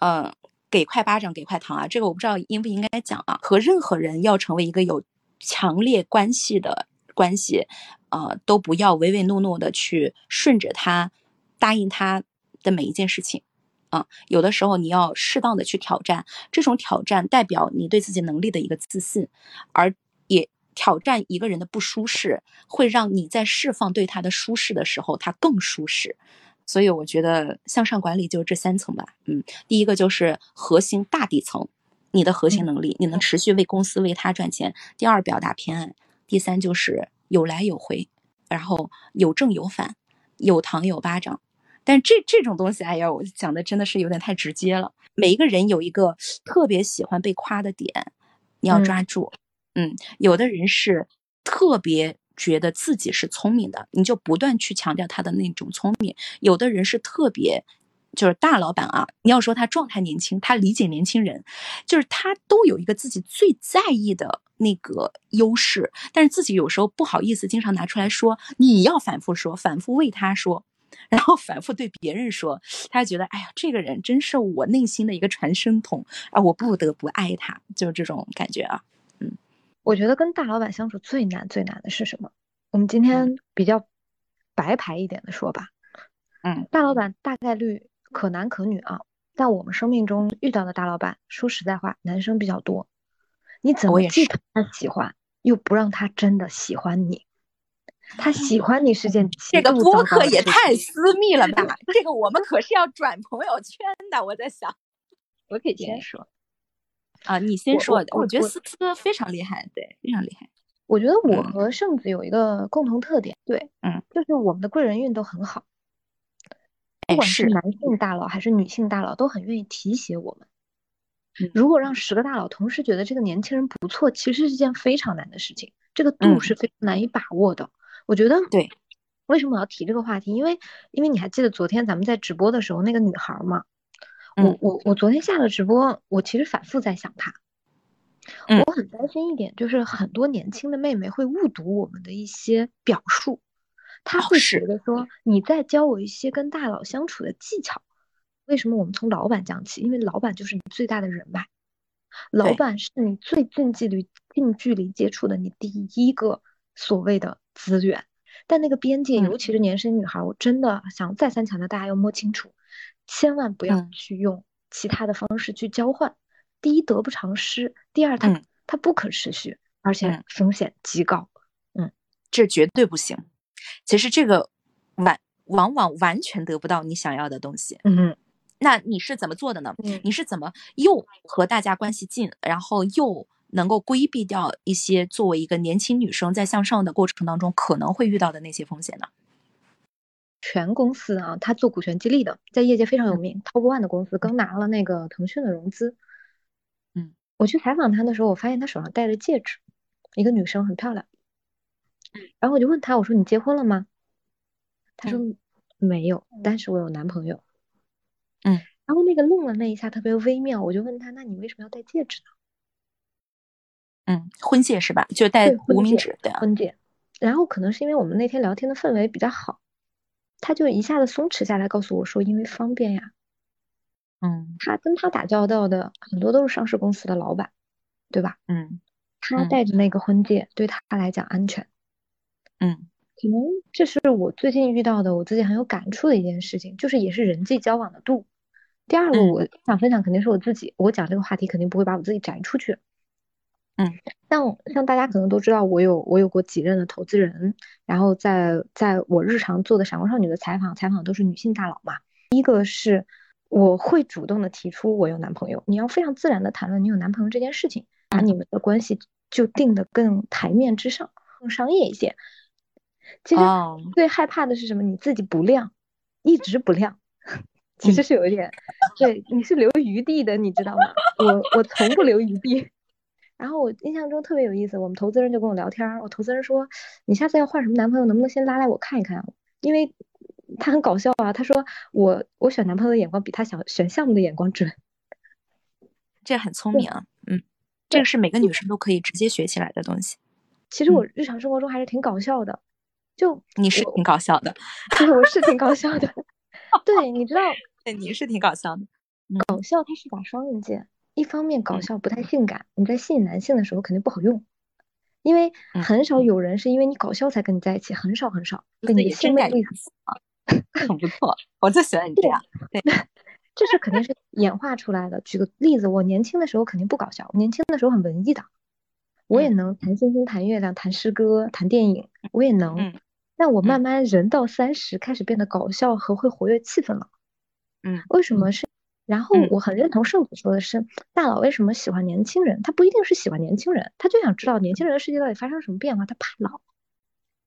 嗯，给块巴掌，给块糖啊，这个我不知道应不应该讲啊。和任何人要成为一个有强烈关系的关系，呃，都不要唯唯诺诺的去顺着他，答应他的每一件事情，啊，有的时候你要适当的去挑战，这种挑战代表你对自己能力的一个自信，而。挑战一个人的不舒适，会让你在释放对他的舒适的时候，他更舒适。所以我觉得向上管理就是这三层吧。嗯，第一个就是核心大底层，你的核心能力，你能持续为公司为他赚钱。第二，表达偏爱。第三，就是有来有回，然后有正有反，有糖有巴掌。但这这种东西，哎呀，我讲的真的是有点太直接了。每一个人有一个特别喜欢被夸的点，你要抓住。嗯，嗯有的人是特别觉得自己是聪明的，你就不断去强调他的那种聪明。有的人是特别，就是大老板啊，你要说他状态年轻，他理解年轻人，就是他都有一个自己最在意的那个优势，但是自己有时候不好意思经常拿出来说，你要反复说，反复为他说，然后反复对别人说，他觉得哎呀，这个人真是我内心的一个传声筒啊，我不得不爱他，就是这种感觉啊。我觉得跟大老板相处最难最难的是什么？我们今天比较白牌一点的说吧，嗯，大老板大概率可男可女啊，但我们生命中遇到的大老板，说实在话，男生比较多。你怎么既讨他喜欢，又不让他真的喜欢你？他喜欢你是件这个播客也太私密了吧？这个我们可是要转朋友圈的。我在想，我可以先说。啊，你先说。我觉得思思非常厉害，对，非常厉害。我觉得我和圣子有一个共同特点，对，嗯，就是我们的贵人运都很好。不管是男性大佬还是女性大佬，都很愿意提携我们。如果让十个大佬同时觉得这个年轻人不错，其实是件非常难的事情，这个度是非常难以把握的。我觉得，对，为什么我要提这个话题？因为，因为你还记得昨天咱们在直播的时候那个女孩吗？我我我昨天下了直播，我其实反复在想他，我很担心一点，就是很多年轻的妹妹会误读我们的一些表述，她会觉得说你在教我一些跟大佬相处的技巧。为什么我们从老板讲起？因为老板就是你最大的人脉，老板是你最近距离近距离接触的你第一个所谓的资源。但那个边界，尤其是年轻女孩，我真的想再三强调，大家要摸清楚。千万不要去用其他的方式去交换，第一得不偿失，第二它它不可持续，而且风险极高。嗯，这绝对不行。其实这个完往往完全得不到你想要的东西。嗯，那你是怎么做的呢？你是怎么又和大家关系近，然后又能够规避掉一些作为一个年轻女生在向上的过程当中可能会遇到的那些风险呢？全公司啊，他做股权激励的，在业界非常有名，Top One 的公司，刚拿了那个腾讯的融资。嗯，我去采访他的时候，我发现他手上戴着戒指，一个女生很漂亮。然后我就问他，我说你结婚了吗？他说没有，但是我有男朋友。嗯，然后那个愣了那一下，特别微妙，我就问他，那你为什么要戴戒指呢？嗯，婚戒是吧？就戴无名指对婚戒。然后可能是因为我们那天聊天的氛围比较好。他就一下子松弛下来，告诉我说：“因为方便呀。”嗯，他跟他打交道的很多都是上市公司的老板，对吧？嗯，他带着那个婚戒对他来讲安全。嗯，可能这是我最近遇到的，我自己很有感触的一件事情，就是也是人际交往的度。第二个，我想分享肯定是我自己，我讲这个话题肯定不会把我自己摘出去。嗯，像像大家可能都知道，我有我有过几任的投资人，然后在在我日常做的闪光少女的采访，采访都是女性大佬嘛。第一个是我会主动的提出我有男朋友，你要非常自然的谈论你有男朋友这件事情，把你们的关系就定的更台面之上，更商业一些。其实最害怕的是什么？你自己不亮，一直不亮，其实是有一点，对，你是留余地的，你知道吗？我我从不留余地。然后我印象中特别有意思，我们投资人就跟我聊天，我投资人说，你下次要换什么男朋友，能不能先拉来我看一看？因为他很搞笑啊，他说我我选男朋友的眼光比他想选项目的眼光准，这很聪明啊，嗯，这个是每个女生都可以直接学起来的东西。其实我日常生活中还是挺搞笑的，就你是挺搞笑的，对，我是挺搞笑的，对，你知道，对，你是挺搞笑的，搞笑它是把双刃剑。一方面搞笑不太性感，你在吸引男性的时候肯定不好用，因为很少有人是因为你搞笑才跟你在一起，很少很少。跟你性魅力啊，很不错，我就喜欢你这样。对，这是肯定是演化出来的。举个例子，我年轻的时候肯定不搞笑，年轻的时候很文艺的，我也能谈星星、谈月亮、谈诗歌、谈电影，我也能。但我慢慢人到三十，开始变得搞笑和会活跃气氛了。嗯，为什么是？然后我很认同圣子说的是，大佬为什么喜欢年轻人？他不一定是喜欢年轻人，他就想知道年轻人的世界到底发生什么变化。他怕老，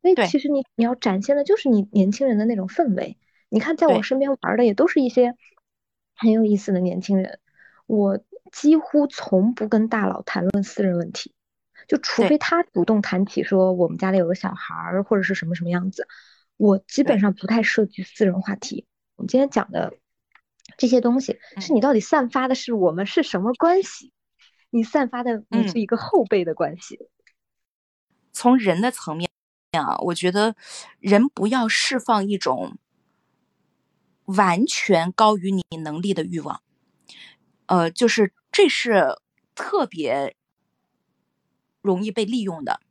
所以其实你你要展现的就是你年轻人的那种氛围。你看，在我身边玩的也都是一些很有意思的年轻人。我几乎从不跟大佬谈论私人问题，就除非他主动谈起说我们家里有个小孩儿或者是什么什么样子，我基本上不太涉及私人话题。我们今天讲的。这些东西是你到底散发的是我们是什么关系？你散发的你是一个后辈的关系。从人的层面啊，我觉得人不要释放一种完全高于你能力的欲望。呃，就是这是特别容易被利用的。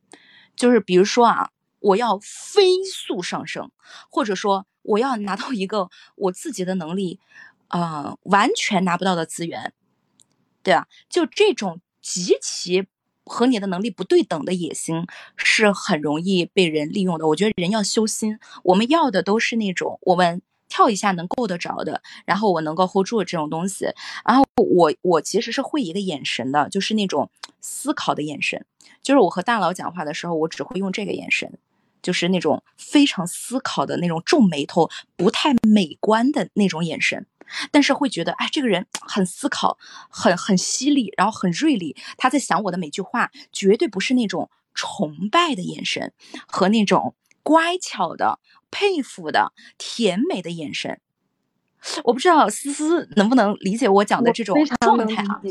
就是比如说啊，我要飞速上升，或者说我要拿到一个我自己的能力。啊，完全拿不到的资源，对啊，就这种极其和你的能力不对等的野心，是很容易被人利用的。我觉得人要修心，我们要的都是那种我们跳一下能够得着的，然后我能够 hold 住这种东西。然后我我其实是会一个眼神的，就是那种思考的眼神，就是我和大佬讲话的时候，我只会用这个眼神。就是那种非常思考的那种皱眉头、不太美观的那种眼神，但是会觉得，哎，这个人很思考，很很犀利，然后很锐利。他在想我的每句话，绝对不是那种崇拜的眼神和那种乖巧的、佩服的、甜美的眼神。我不知道思思能不能理解我讲的这种状态啊？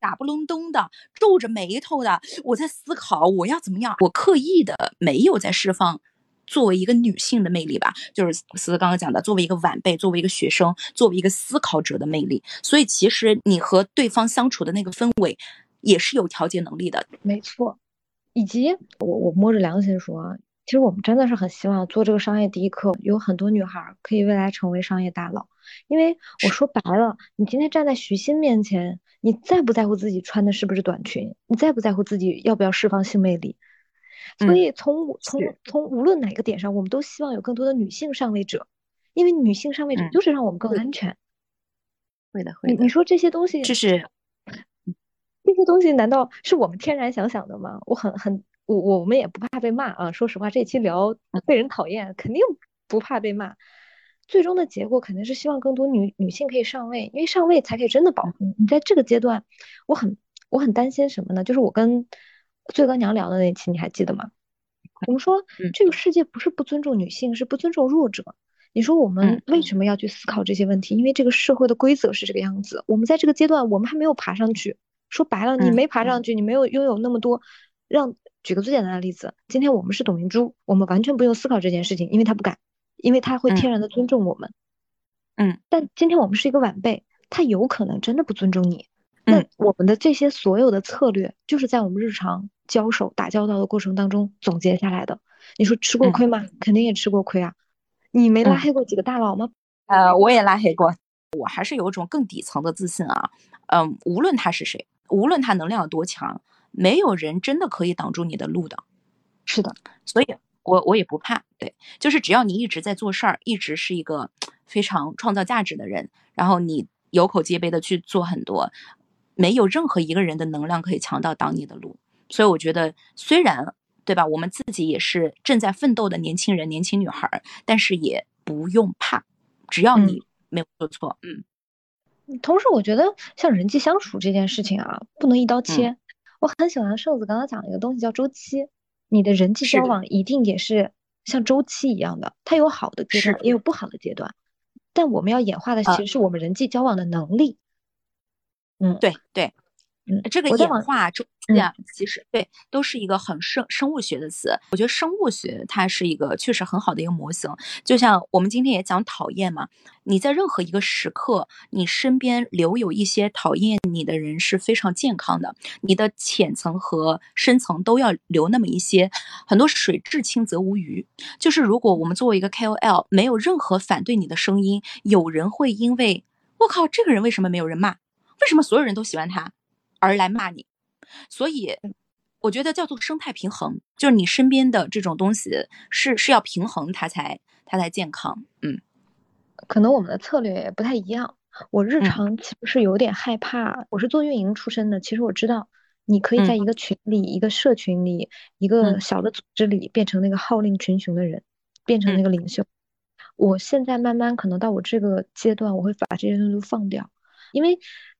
打不隆咚的，皱着眉头的，我在思考我要怎么样。我刻意的没有在释放作为一个女性的魅力吧，就是思思刚刚讲的，作为一个晚辈，作为一个学生，作为一个思考者的魅力。所以其实你和对方相处的那个氛围也是有调节能力的。没错，以及我我摸着良心说啊，其实我们真的是很希望做这个商业第一课，有很多女孩可以未来成为商业大佬。因为我说白了，你今天站在徐欣面前。你在不在乎自己穿的是不是短裙？你在不在乎自己要不要释放性魅力？所以从从从无论哪个点上，我们都希望有更多的女性上位者，因为女性上位者就是让我们更安全。会的，会的。你你说这些东西，就是这些东西，难道是我们天然想想的吗？我很很我我们也不怕被骂啊。说实话，这期聊被人讨厌，肯定不怕被骂。最终的结果肯定是希望更多女女性可以上位，因为上位才可以真的保护你。你在这个阶段，我很我很担心什么呢？就是我跟醉哥娘聊的那期，你还记得吗？我们说这个世界不是不尊重女性，是不尊重弱者。你说我们为什么要去思考这些问题？因为这个社会的规则是这个样子。我们在这个阶段，我们还没有爬上去。说白了，你没爬上去，你没有拥有那么多。让举个最简单的例子，今天我们是董明珠，我们完全不用思考这件事情，因为她不敢。因为她会天然的尊重我们，嗯，但今天我们是一个晚辈，她有可能真的不尊重你。那我们的这些所有的策略，就是在我们日常交手打交道的过程当中总结下来的。你说吃过亏吗？肯定也吃过亏啊。你没拉黑过几个大佬吗？呃，我也拉黑过。我还是有一种更底层的自信啊。嗯，无论他是谁，无论他能量有多强，没有人真的可以挡住你的路的。是的，所以我我也不怕。对，就是只要你一直在做事儿，一直是一个非常创造价值的人，然后你有口皆碑的去做很多。没有任何一个人的能量可以强到挡你的路，所以我觉得，虽然对吧，我们自己也是正在奋斗的年轻人、年轻女孩，但是也不用怕，只要你没有做错，嗯。同时，我觉得像人际相处这件事情啊，不能一刀切。我很喜欢瘦子刚刚讲的一个东西叫周期，你的人际交往一定也是像周期一样的，它有好的阶段，也有不好的阶段，但我们要演化的其实是我们人际交往的能力。嗯，对对，嗯，这个演化周期啊，其实对，都是一个很生生物学的词。我觉得生物学它是一个确实很好的一个模型。就像我们今天也讲讨厌嘛，你在任何一个时刻，你身边留有一些讨厌你的人是非常健康的。你的浅层和深层都要留那么一些。很多水至清则无鱼，就是如果我们作为一个 KOL，没有任何反对你的声音，有人会因为我靠，这个人为什么没有人骂？为什么所有人都喜欢他，而来骂你？所以，我觉得叫做生态平衡，就是你身边的这种东西是是要平衡，它才它才健康。嗯，可能我们的策略也不太一样。我日常其实是有点害怕，我是做运营出身的，其实我知道，你可以在一个群里、一个社群里、一个小的组织里，变成那个号令群雄的人，变成那个领袖。我现在慢慢可能到我这个阶段，我会把这些东西都放掉，因为。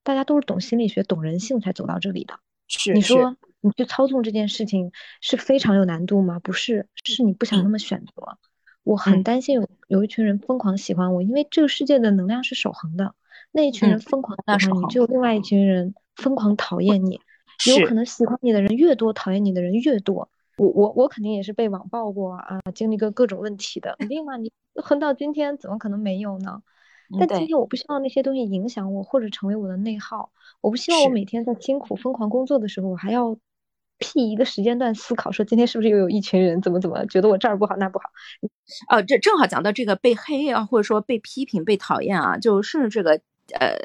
大家都是懂心理学、懂人性才走到这里的。是你说你去操纵这件事情是非常有难度吗？不是，是你不想那么选择。我很担心有有一群人疯狂喜欢我，因为这个世界的能量是守恒的。那一群人疯狂喜欢你，就有另外一群人疯狂讨厌你。有可能喜欢你的人越多，讨厌你的人越多。我我我肯定也是被网暴过啊，经历过各种问题的。肯定吗？你混到今天，怎么可能没有呢？但今天我不希望那些东西影响我，或者成为我的内耗。我不希望我每天在辛苦疯狂工作的时候，我还要辟一个时间段思考，说今天是不是又有一群人怎么怎么觉得我这儿不好那不好。哦，这正好讲到这个被黑啊，或者说被批评、被讨厌啊，就顺着这个呃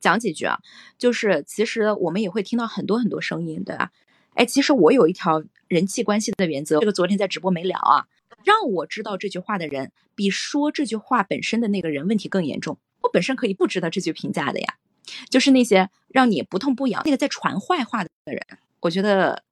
讲几句啊。就是其实我们也会听到很多很多声音，对吧？哎，其实我有一条人际关系的原则，这个昨天在直播没聊啊。让我知道这句话的人，比说这句话本身的那个人问题更严重。我本身可以不知道这句评价的呀，就是那些让你不痛不痒、那个在传坏话的人，我觉得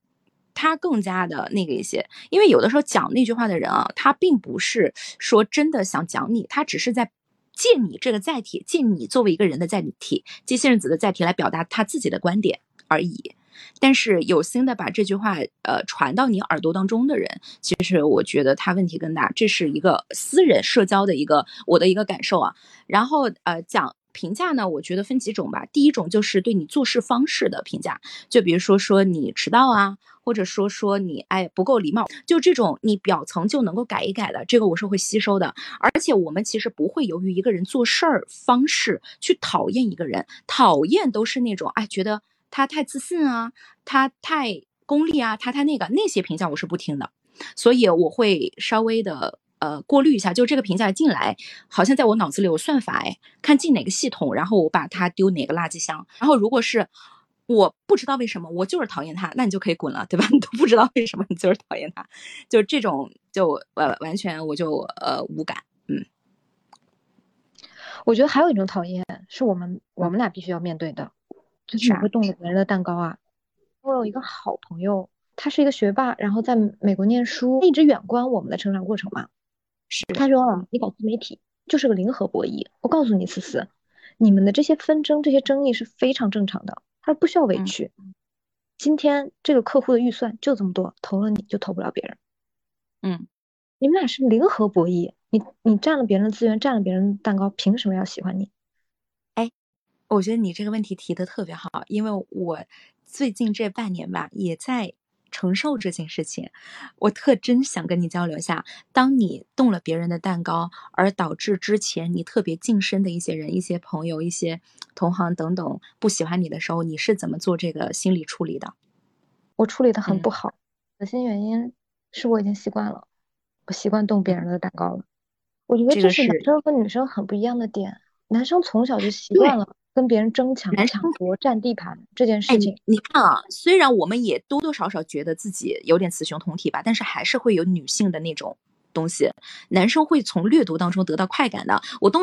他更加的那个一些。因为有的时候讲那句话的人啊，他并不是说真的想讲你，他只是在借你这个载体，借你作为一个人的载体，借信任子的载体来表达他自己的观点而已。但是有心的把这句话呃传到你耳朵当中的人，其实我觉得他问题更大。这是一个私人社交的一个我的一个感受啊。然后呃讲评价呢，我觉得分几种吧。第一种就是对你做事方式的评价，就比如说说你迟到啊，或者说说你哎不够礼貌，就这种你表层就能够改一改的，这个我是会吸收的。而且我们其实不会由于一个人做事儿方式去讨厌一个人，讨厌都是那种哎觉得。他太自信啊，他太功利啊，他太那个那些评价我是不听的，所以我会稍微的呃过滤一下，就这个评价进来，好像在我脑子里有算法哎，看进哪个系统，然后我把它丢哪个垃圾箱。然后如果是我不知道为什么，我就是讨厌他，那你就可以滚了，对吧？你都不知道为什么，你就是讨厌他，就这种就完完全我就呃无感，嗯。我觉得还有一种讨厌是我们我们俩必须要面对的。就是你会动了别人的蛋糕啊！我有一个好朋友，他是一个学霸，然后在美国念书，一直远观我们的成长过程嘛。是，他说你搞自媒体就是个零和博弈。我告诉你，思思，你们的这些纷争、这些争议是非常正常的，他说不需要委屈。今天这个客户的预算就这么多，投了你就投不了别人。嗯，你们俩是零和博弈，你你占了别人的资源，占了别人的蛋糕，凭什么要喜欢你？我觉得你这个问题提的特别好，因为我最近这半年吧，也在承受这件事情。我特真想跟你交流一下，当你动了别人的蛋糕，而导致之前你特别近身的一些人、一些朋友、一些同行等等不喜欢你的时候，你是怎么做这个心理处理的？我处理的很不好，核心原因是我已经习惯了，我习惯动别人的蛋糕了。我觉得这是男生和女生很不一样的点，男生从小就习惯了跟别人争抢、抢夺、占地盘这件事情。你看啊，虽然我们也多多少少觉得自己有点雌雄同体吧，但是还是会有女性的那种东西。男生会从掠夺当中得到快感的。我动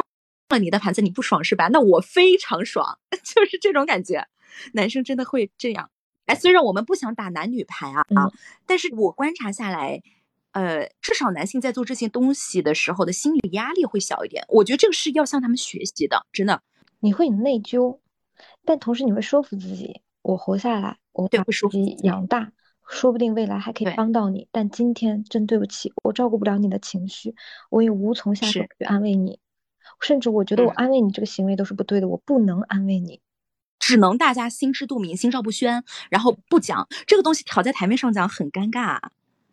了你的盘子，你不爽是吧？那我非常爽，就是这种感觉。男生真的会这样。哎，虽然我们不想打男女牌啊啊，但是我观察下来，呃，至少男性在做这些东西的时候的心理压力会小一点。我觉得这个是要向他们学习的，真的。你会内疚，但同时你会说服自己，我活下来，我把自己养大，说不定未来还可以帮到你。但今天真对不起，我照顾不了你的情绪，我也无从下手去安慰你，甚至我觉得我安慰你这个行为都是不对的，我不能安慰你。只能大家心知肚明，心照不宣，然后不讲这个东西，挑在台面上讲很尴尬。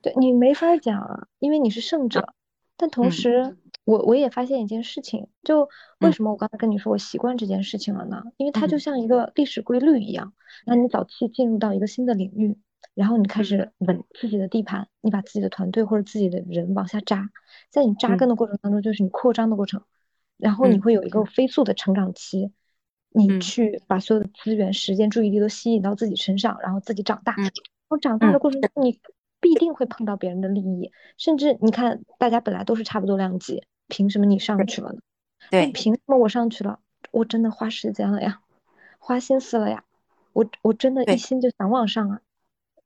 对你没法讲啊，因为你是胜者。但同时，我我也发现一件事情，就为什么我刚才跟你说我习惯这件事情了呢？因为它就像一个历史规律一样。那你早期进入到一个新的领域，然后你开始稳自己的地盘，你把自己的团队或者自己的人往下扎，在你扎根的过程当中，就是你扩张的过程，然后你会有一个飞速的成长期。你去把所有的资源、时间、注意力都吸引到自己身上，然后自己长大。然后长大的过程中，你必定会碰到别人的利益，甚至你看，大家本来都是差不多量级，凭什么你上去了呢？对，凭什么我上去了？我真的花时间了呀，花心思了呀，我我真的一心就想往上啊。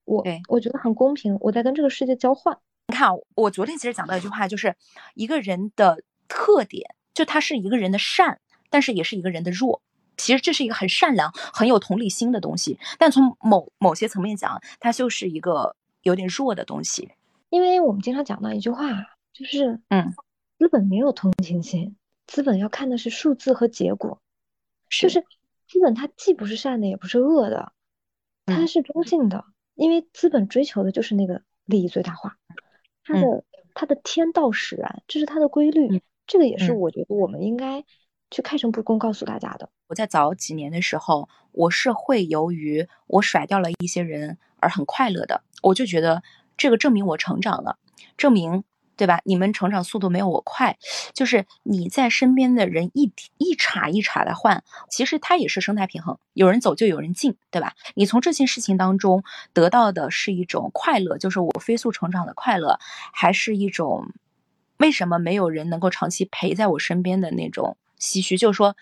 我我觉得很公平，我在跟这个世界交换。你看，我昨天其实讲到一句话，就是一个人的特点，就他是一个人的善，但是也是一个人的弱。其实这是一个很善良、很有同理心的东西，但从某某些层面讲，它就是一个有点弱的东西。因为我们经常讲到一句话，就是嗯，资本没有同情心，资本要看的是数字和结果。就是资本它既不是善的，也不是恶的，它是中性的。因为资本追求的就是那个利益最大化，它的它的天道使然，这是它的规律。这个也是我觉得我们应该。去开诚布公告诉大家的。我在早几年的时候，我是会由于我甩掉了一些人而很快乐的。我就觉得这个证明我成长了，证明对吧？你们成长速度没有我快，就是你在身边的人一一茬一茬的换，其实它也是生态平衡，有人走就有人进，对吧？你从这件事情当中得到的是一种快乐，就是我飞速成长的快乐，还是一种为什么没有人能够长期陪在我身边的那种？唏嘘，就是说，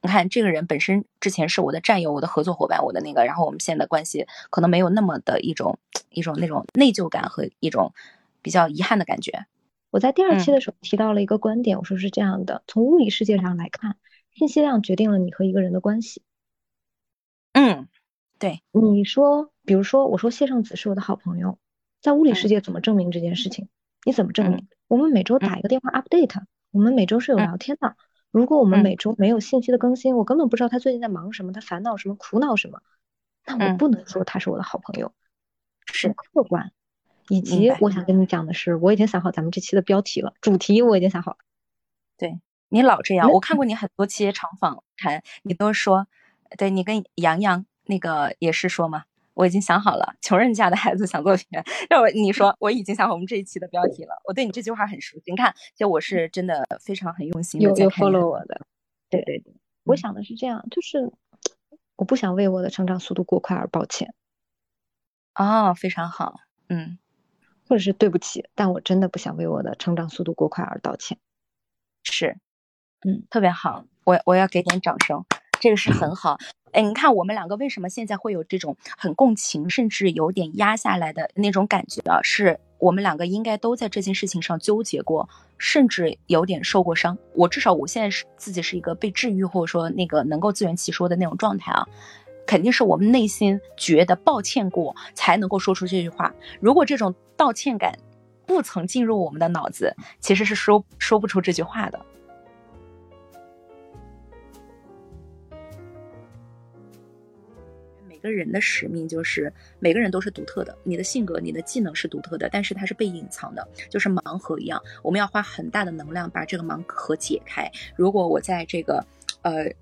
你看这个人本身之前是我的战友、我的合作伙伴、我的那个，然后我们现在的关系可能没有那么的一种一种那种内疚感和一种比较遗憾的感觉。我在第二期的时候提到了一个观点，我说是这样的：从物理世界上来看，信息量决定了你和一个人的关系。嗯，对。你说，比如说，我说谢胜子是我的好朋友，在物理世界怎么证明这件事情？你怎么证明？我们每周打一个电话 update，我们每周是有聊天的。如果我们每周没有信息的更新，我根本不知道他最近在忙什么，他烦恼什么，苦恼什么，那我不能说他是我的好朋友，是客观。以及我想跟你讲的是，我已经想好咱们这期的标题了，主题我已经想好了。对你老这样，我看过你很多期长访谈，你都说，对你跟杨洋那个也是说嘛。我已经想好了，穷人家的孩子想做演员。要你说，我已经想好我们这一期的标题了。我对你这句话很熟悉。你看，就我是真的非常很用心的在 follow 我的。对对对，我想的是这样，就是我不想为我的成长速度过快而抱歉。哦，非常好，嗯，或者是对不起，但我真的不想为我的成长速度过快而道歉。是，嗯，特别好，我我要给点掌声，这个是很好。哎，你看我们两个为什么现在会有这种很共情，甚至有点压下来的那种感觉啊？是我们两个应该都在这件事情上纠结过，甚至有点受过伤。我至少我现在是自己是一个被治愈，或者说那个能够自圆其说的那种状态啊。肯定是我们内心觉得抱歉过，才能够说出这句话。如果这种道歉感不曾进入我们的脑子，其实是说说不出这句话的。每个人的使命就是每个人都是独特的，你的性格、你的技能是独特的，但是它是被隐藏的，就是盲盒一样。我们要花很大的能量把这个盲盒解开。如果我在这个呃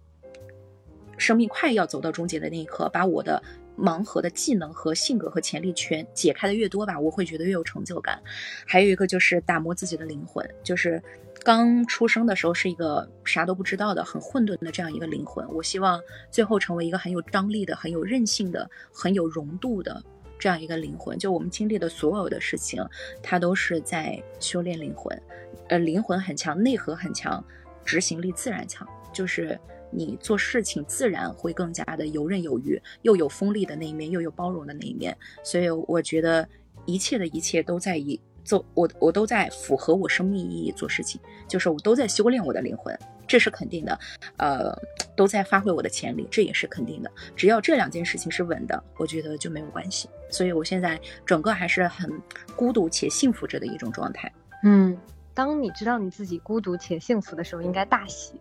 生命快要走到终结的那一刻，把我的盲盒的技能和性格和潜力全解开的越多吧，我会觉得越有成就感。还有一个就是打磨自己的灵魂，就是刚出生的时候是一个啥都不知道的、很混沌的这样一个灵魂，我希望最后成为一个很有张力的、很有韧性的、很有容度的这样一个灵魂。就我们经历的所有的事情，它都是在修炼灵魂，呃，灵魂很强，内核很强，执行力自然强，就是。你做事情自然会更加的游刃有余，又有锋利的那一面，又有包容的那一面。所以我觉得一切的一切都在以做我我都在符合我生命意义做事情，就是我都在修炼我的灵魂，这是肯定的。呃，都在发挥我的潜力，这也是肯定的。只要这两件事情是稳的，我觉得就没有关系。所以我现在整个还是很孤独且幸福着的一种状态。嗯，当你知道你自己孤独且幸福的时候，应该大喜。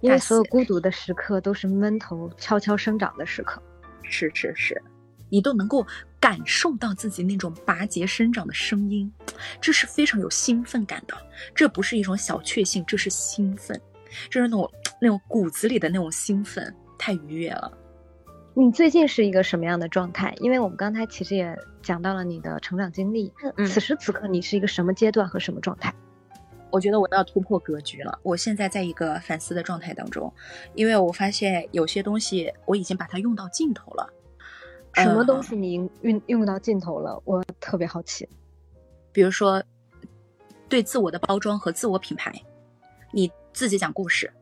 因为所有孤独的时刻都是闷头悄悄生长的时刻，是是是，你都能够感受到自己那种拔节生长的声音，这是非常有兴奋感的。这不是一种小确幸，这是兴奋，这是那种那种骨子里的那种兴奋，太愉悦了。你最近是一个什么样的状态？因为我们刚才其实也讲到了你的成长经历，此时此刻你是一个什么阶段和什么状态？我觉得我要突破格局了。我现在在一个反思的状态当中，因为我发现有些东西我已经把它用到尽头了。什么东西你用用到尽头了？我特别好奇。比如说，对自我的包装和自我品牌，你自己讲故事。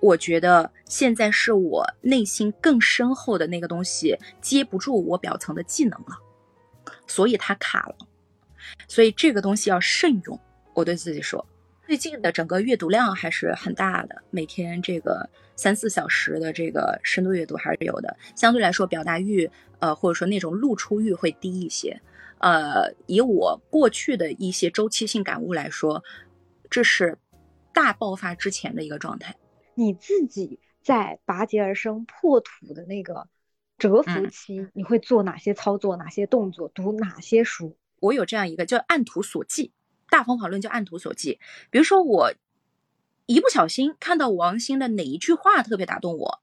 我觉得现在是我内心更深厚的那个东西接不住我表层的技能了，所以它卡了。所以这个东西要慎用。我对自己说，最近的整个阅读量还是很大的，每天这个三四小时的这个深度阅读还是有的。相对来说，表达欲，呃，或者说那种露出欲会低一些。呃，以我过去的一些周期性感悟来说，这是大爆发之前的一个状态。你自己在拔节而生、破土的那个蛰伏期，你会做哪些操作、哪些动作、读哪些书？我有这样一个叫按图索骥。大方法论叫按图索骥，比如说我一不小心看到王兴的哪一句话特别打动我，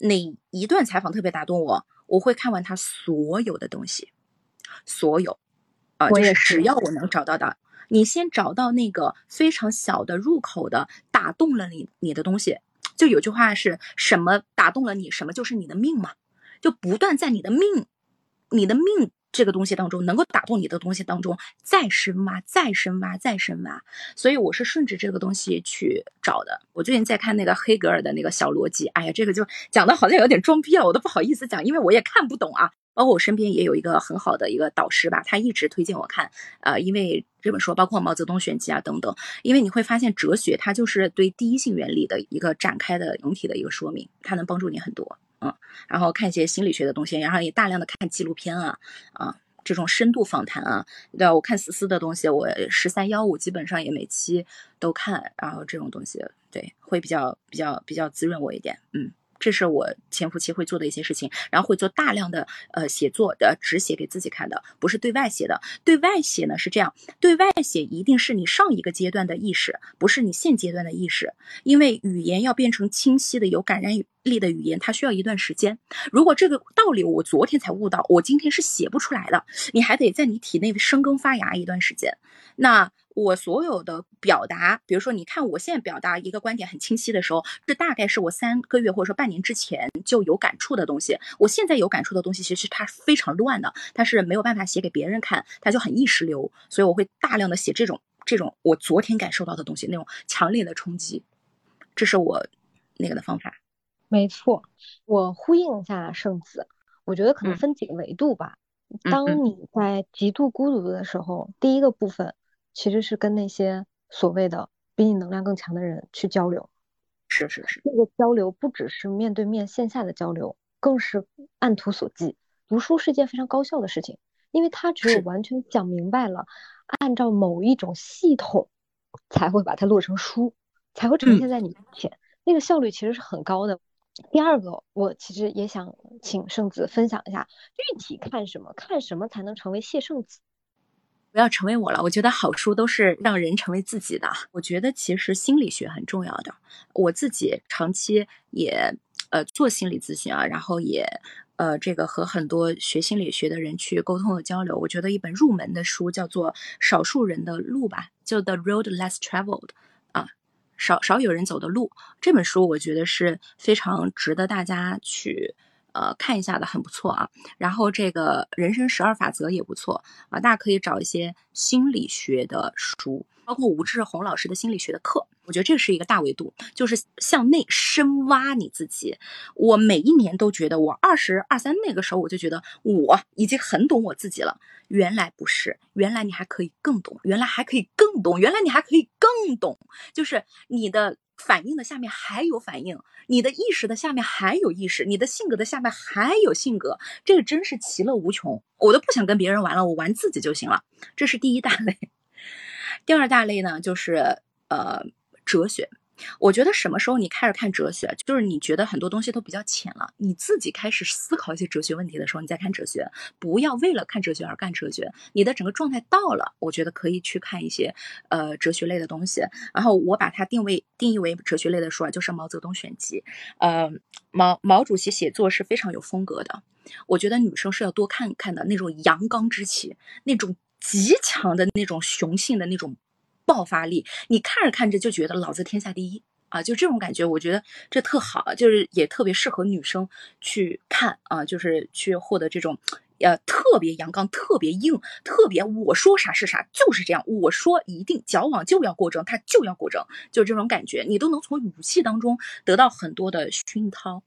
哪一段采访特别打动我，我会看完他所有的东西，所有啊，就是只要我能找到的，你先找到那个非常小的入口的打动了你你的东西，就有句话是什么打动了你，什么就是你的命嘛，就不断在你的命，你的命。这个东西当中能够打动你的东西当中再深挖、再深挖、再深挖，所以我是顺着这个东西去找的。我最近在看那个黑格尔的那个小逻辑，哎呀，这个就讲的好像有点装逼了，我都不好意思讲，因为我也看不懂啊。包括我身边也有一个很好的一个导师吧，他一直推荐我看，呃，因为这本书包括毛泽东选集啊等等，因为你会发现哲学它就是对第一性原理的一个展开的总体的一个说明，它能帮助你很多。然后看一些心理学的东西，然后也大量的看纪录片啊，啊，这种深度访谈啊，对我看思思的东西，我十三幺五基本上也每期都看，然后这种东西，对，会比较比较比较滋润我一点，嗯。这是我潜伏期会做的一些事情，然后会做大量的呃写作的只写给自己看的，不是对外写的。对外写呢是这样，对外写一定是你上一个阶段的意识，不是你现阶段的意识，因为语言要变成清晰的、有感染力的语言，它需要一段时间。如果这个道理我昨天才悟到，我今天是写不出来的，你还得在你体内生根发芽一段时间。那。我所有的表达，比如说，你看我现在表达一个观点很清晰的时候，这大概是我三个月或者说半年之前就有感触的东西。我现在有感触的东西，其实它非常乱的，它是没有办法写给别人看，它就很意识流。所以我会大量的写这种这种我昨天感受到的东西，那种强烈的冲击，这是我那个的方法。没错，我呼应一下圣子，我觉得可能分几个维度吧。当你在极度孤独的时候，第一个部分。其实是跟那些所谓的比你能量更强的人去交流，是是是，这个交流不只是面对面线下的交流，更是按图索骥。读书是件非常高效的事情，因为它只有完全讲明白了，按照某一种系统，才会把它落成书，才会呈现在你面前。那个效率其实是很高的。第二个，我其实也想请圣子分享一下，具体看什么，看什么才能成为谢圣子。不要成为我了。我觉得好书都是让人成为自己的。我觉得其实心理学很重要的。我自己长期也呃做心理咨询啊，然后也呃这个和很多学心理学的人去沟通和交流。我觉得一本入门的书叫做《少数人的路》吧，就 The Road Less Traveled 啊，少少有人走的路。这本书我觉得是非常值得大家去呃看一下的，很不错啊。然后这个人生十二法则也不错啊，大家可以找一些心理学的书。包括吴志红老师的心理学的课，我觉得这是一个大维度，就是向内深挖你自己。我每一年都觉得，我二十二三那个时候，我就觉得我已经很懂我自己了。原来不是，原来你还可以更懂，原来还可以更懂，原来你还可以更懂。就是你的反应的下面还有反应，你的意识的下面还有意识，你的性格的下面还有性格，这个真是其乐无穷。我都不想跟别人玩了，我玩自己就行了。这是第一大类。第二大类呢，就是呃哲学。我觉得什么时候你开始看哲学，就是你觉得很多东西都比较浅了，你自己开始思考一些哲学问题的时候，你再看哲学。不要为了看哲学而干哲学。你的整个状态到了，我觉得可以去看一些呃哲学类的东西。然后我把它定位定义为哲学类的书啊，就是《毛泽东选集》。呃，毛毛主席写作是非常有风格的。我觉得女生是要多看看的那种阳刚之气，那种。极强的那种雄性的那种爆发力，你看着看着就觉得老子天下第一啊！就这种感觉，我觉得这特好，就是也特别适合女生去看啊，就是去获得这种呃特别阳刚、特别硬、特别我说啥是啥，就是这样，我说一定矫枉就要过正，他就要过正，就这种感觉，你都能从语气当中得到很多的熏陶。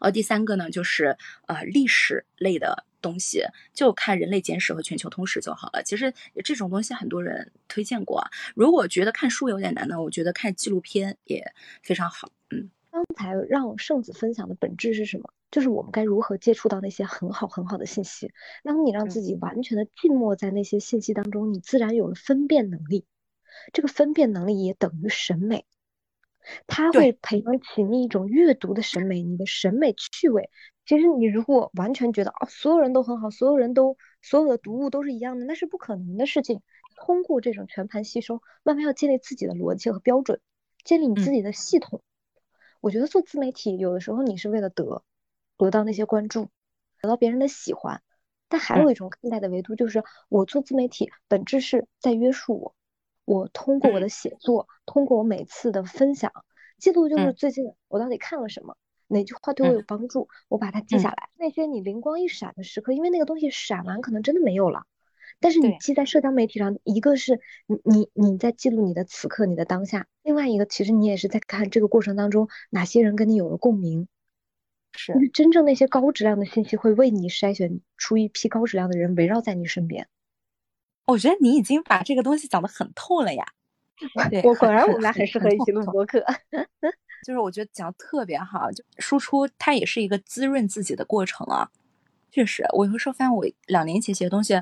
呃，第三个呢，就是呃历史类的东西，就看《人类简史》和《全球通史》就好了。其实这种东西很多人推荐过。如果觉得看书有点难呢，我觉得看纪录片也非常好。嗯，刚才让圣子分享的本质是什么？就是我们该如何接触到那些很好很好的信息。当你让自己完全的浸没在那些信息当中，你自然有了分辨能力。这个分辨能力也等于审美。它会培养起你一种阅读的审美，你的审美趣味。其实你如果完全觉得哦，所有人都很好，所有人都所有的读物都是一样的，那是不可能的事情。通过这种全盘吸收，慢慢要建立自己的逻辑和标准，建立你自己的系统。我觉得做自媒体有的时候你是为了得得到那些关注，得到别人的喜欢，但还有一种看待的维度，就是我做自媒体本质是在约束我。我通过我的写作，通过我每次的分享记录，就是最近我到底看了什么，哪句话对我有帮助，我把它记下来。那些你灵光一闪的时刻，因为那个东西闪完可能真的没有了，但是你记在社交媒体上，一个是你你你在记录你的此刻你的当下，另外一个其实你也是在看这个过程当中哪些人跟你有了共鸣，是真正那些高质量的信息会为你筛选出一批高质量的人围绕在你身边。我觉得你已经把这个东西讲得很透了呀！我果然我们俩很适合一起录播客。就是我觉得讲的特别好，就输出它也是一个滋润自己的过程啊。确实，我有时候发现我两年前写的东西，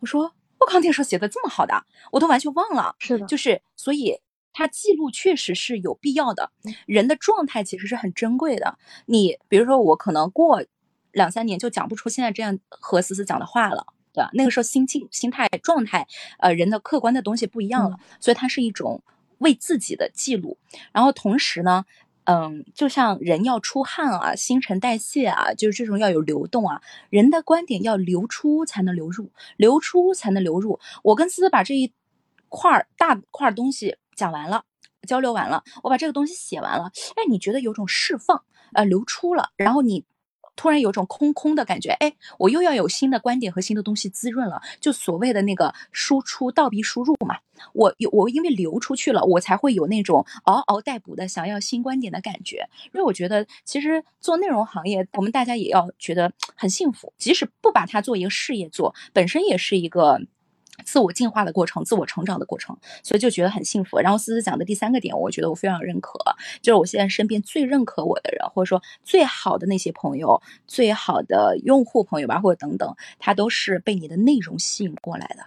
我说我刚，那时候写的这么好的，我都完全忘了。是的，就是所以它记录确实是有必要的。人的状态其实是很珍贵的。你比如说，我可能过两三年就讲不出现在这样和思思讲的话了。对吧？那个时候心境、心态、状态，呃，人的客观的东西不一样了，所以它是一种为自己的记录。然后同时呢，嗯，就像人要出汗啊，新陈代谢啊，就是这种要有流动啊，人的观点要流出才能流入，流出才能流入。我跟思思把这一块大块东西讲完了，交流完了，我把这个东西写完了，哎，你觉得有种释放，呃，流出了，然后你。突然有种空空的感觉，哎，我又要有新的观点和新的东西滋润了，就所谓的那个输出倒逼输入嘛。我有我因为流出去了，我才会有那种嗷嗷待哺的想要新观点的感觉。因为我觉得其实做内容行业，我们大家也要觉得很幸福，即使不把它做一个事业做，本身也是一个。自我进化的过程，自我成长的过程，所以就觉得很幸福。然后思思讲的第三个点，我觉得我非常认可，就是我现在身边最认可我的人，或者说最好的那些朋友、最好的用户朋友吧，或者等等，他都是被你的内容吸引过来的。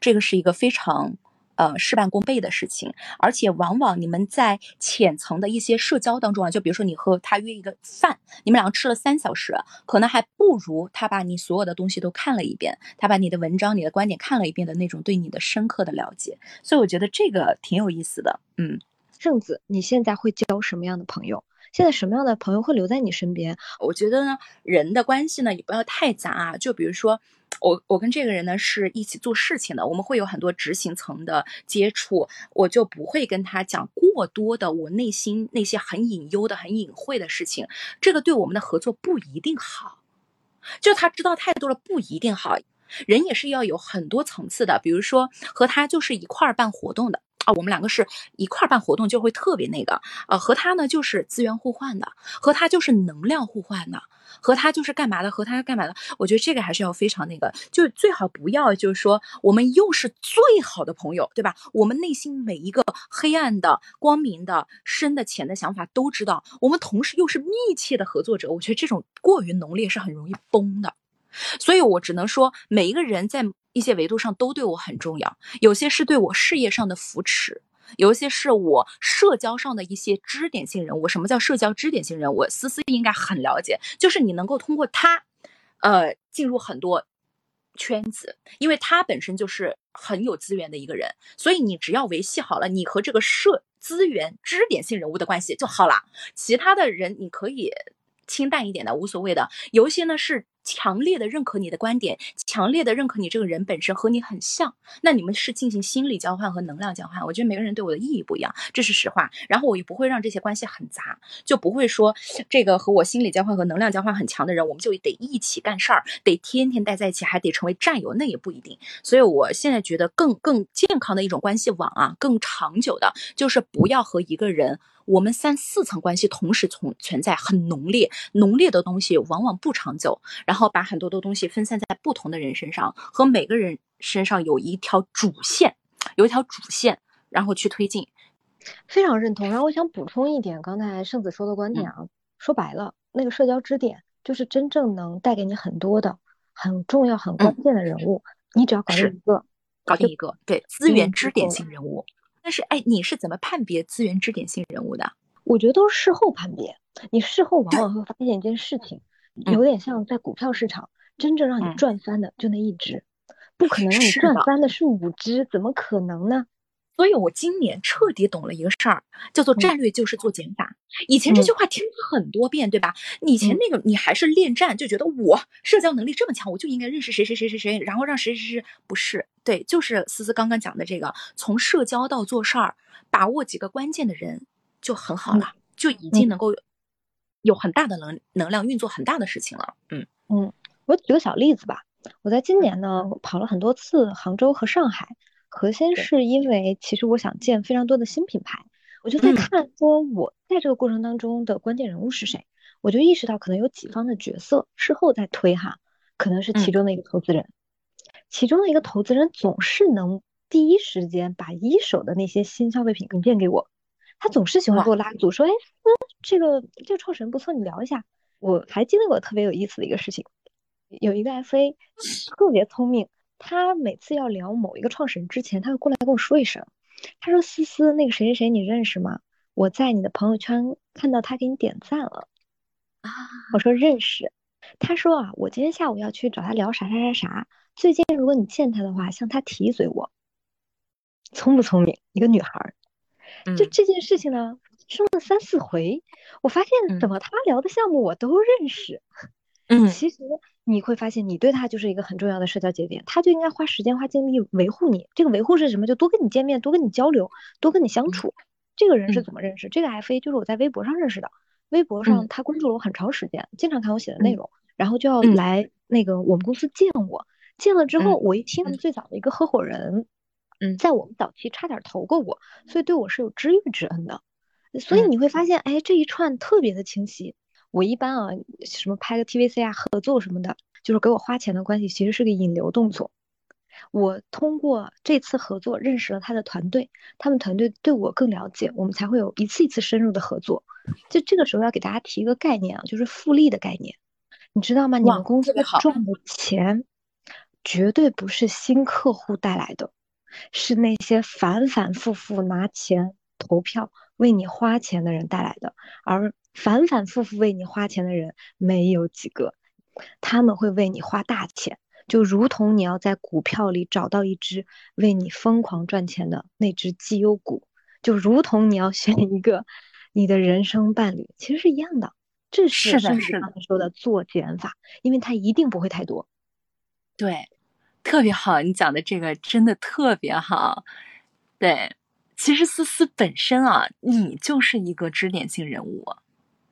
这个是一个非常。呃，事半功倍的事情，而且往往你们在浅层的一些社交当中啊，就比如说你和他约一个饭，你们两个吃了三小时，可能还不如他把你所有的东西都看了一遍，他把你的文章、你的观点看了一遍的那种对你的深刻的了解。所以我觉得这个挺有意思的。嗯，圣子，你现在会交什么样的朋友？现在什么样的朋友会留在你身边？我觉得呢，人的关系呢也不要太杂。就比如说，我我跟这个人呢是一起做事情的，我们会有很多执行层的接触，我就不会跟他讲过多的我内心那些很隐忧的、很隐晦的事情。这个对我们的合作不一定好。就他知道太多了不一定好。人也是要有很多层次的，比如说和他就是一块儿办活动的啊，我们两个是一块儿办活动就会特别那个，呃，和他呢就是资源互换的，和他就是能量互换的，和他就是干嘛的，和他干嘛的，我觉得这个还是要非常那个，就最好不要就是说我们又是最好的朋友，对吧？我们内心每一个黑暗的、光明的、深的、浅的想法都知道，我们同时又是密切的合作者，我觉得这种过于浓烈是很容易崩的。所以，我只能说，每一个人在一些维度上都对我很重要。有些是对我事业上的扶持，有一些是我社交上的一些支点性人物。什么叫社交支点性人物？思思应该很了解，就是你能够通过他，呃，进入很多圈子，因为他本身就是很有资源的一个人。所以，你只要维系好了你和这个社资源支点性人物的关系就好了。其他的人，你可以。清淡一点的无所谓的，有一些呢是强烈的认可你的观点，强烈的认可你这个人本身和你很像，那你们是进行心理交换和能量交换。我觉得每个人对我的意义不一样，这是实话。然后我也不会让这些关系很杂，就不会说这个和我心理交换和能量交换很强的人，我们就得一起干事儿，得天天待在一起，还得成为战友，那也不一定。所以我现在觉得更更健康的一种关系网啊，更长久的，就是不要和一个人。我们三四层关系同时存存在，很浓烈，浓烈的东西往往不长久。然后把很多的东西分散在不同的人身上，和每个人身上有一条主线，有一条主线，然后去推进。非常认同。然后我想补充一点，刚才圣子说的观点啊，说白了，那个社交支点就是真正能带给你很多的、很重要、很关键的人物，你只要搞定一个，搞定一个，对，资源支点型人物。但是，哎，你是怎么判别资源支点性人物的？我觉得都是事后判别。你事后往往会发现一件事情，有点像在股票市场，真正让你赚翻的就那一只，不可能让你赚翻的是五只，怎么可能呢？所以我今年彻底懂了一个事儿，叫做战略就是做减法。以前这句话听很多遍，对吧？以前那个你还是恋战，就觉得我社交能力这么强，我就应该认识谁谁谁谁谁，然后让谁谁谁不是对，就是思思刚刚讲的这个，从社交到做事儿，把握几个关键的人就很好了，就已经能够有很大的能能量运作很大的事情了。嗯嗯，我举个小例子吧，我在今年呢跑了很多次杭州和上海。核心是因为，其实我想建非常多的新品牌，我就在看说我在这个过程当中的关键人物是谁，我就意识到可能有几方的角色，事后再推哈，可能是其中的一个投资人，其中的一个投资人总是能第一时间把一手的那些新消费品引荐给我，他总是喜欢给我拉组说，哎，这个这个创始人不错，你聊一下。我还记得我特别有意思的一个事情，有一个 FA 特别聪明。他每次要聊某一个创始人之前，他会过来跟我说一声。他说：“思思，那个谁谁谁你认识吗？我在你的朋友圈看到他给你点赞了。”啊，我说认识。他说啊，我今天下午要去找他聊啥啥啥啥。最近如果你见他的话，向他提一嘴我。聪不聪明？一个女孩。就这件事情呢，说了三四回，我发现怎么他聊的项目我都认识。嗯，其实。你会发现，你对他就是一个很重要的社交节点，他就应该花时间、花精力维护你。这个维护是什么？就多跟你见面，多跟你交流，多跟你相处。这个人是怎么认识？这个 FA 就是我在微博上认识的。微博上他关注了我很长时间，经常看我写的内容，然后就要来那个我们公司见我。见了之后，我一听最早的一个合伙人，嗯，在我们早期差点投过我，所以对我是有知遇之恩的。所以你会发现，哎，这一串特别的清晰。我一般啊，什么拍个 TVC 啊，合作什么的，就是给我花钱的关系，其实是个引流动作。我通过这次合作认识了他的团队，他们团队对我更了解，我们才会有一次一次深入的合作。就这个时候要给大家提一个概念啊，就是复利的概念，你知道吗？你们公司赚的钱绝对不是新客户带来的，是那些反反复复拿钱投票为你花钱的人带来的，而。反反复复为你花钱的人没有几个，他们会为你花大钱，就如同你要在股票里找到一只为你疯狂赚钱的那只绩优股，就如同你要选一个你的人生伴侣，其实是一样的。这是是他们说的做减法，因为它一定不会太多。对，特别好，你讲的这个真的特别好。对，其实思思本身啊，你就是一个支点性人物，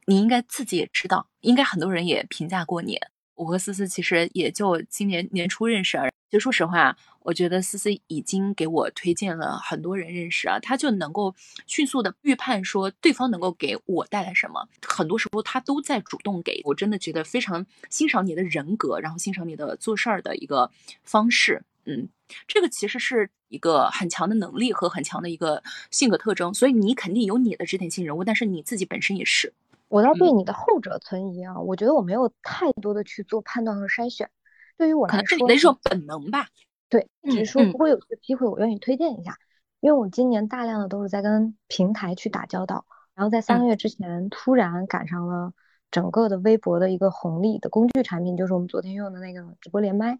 你应该自己也知道，应该很多人也评价过你。我和思思其实也就今年年初认识，其实说实话，我觉得思思已经给我推荐了很多人认识啊，他就能够迅速的预判说对方能够给我带来什么，很多时候他都在主动给我，真的觉得非常欣赏你的人格，然后欣赏你的做事儿的一个方式，嗯，这个其实是一个很强的能力和很强的一个性格特征，所以你肯定有你的指点性人物，但是你自己本身也是。我倒对你的后者存疑啊，我觉得我没有太多的去做判断和筛选。对于我来说，可能是一种本能吧。对，只是说如果有这个机会，我愿意推荐一下。因为我今年大量的都是在跟平台去打交道，然后在三个月之前突然赶上了整个的微博的一个红利的工具产品，就是我们昨天用的那个直播连麦。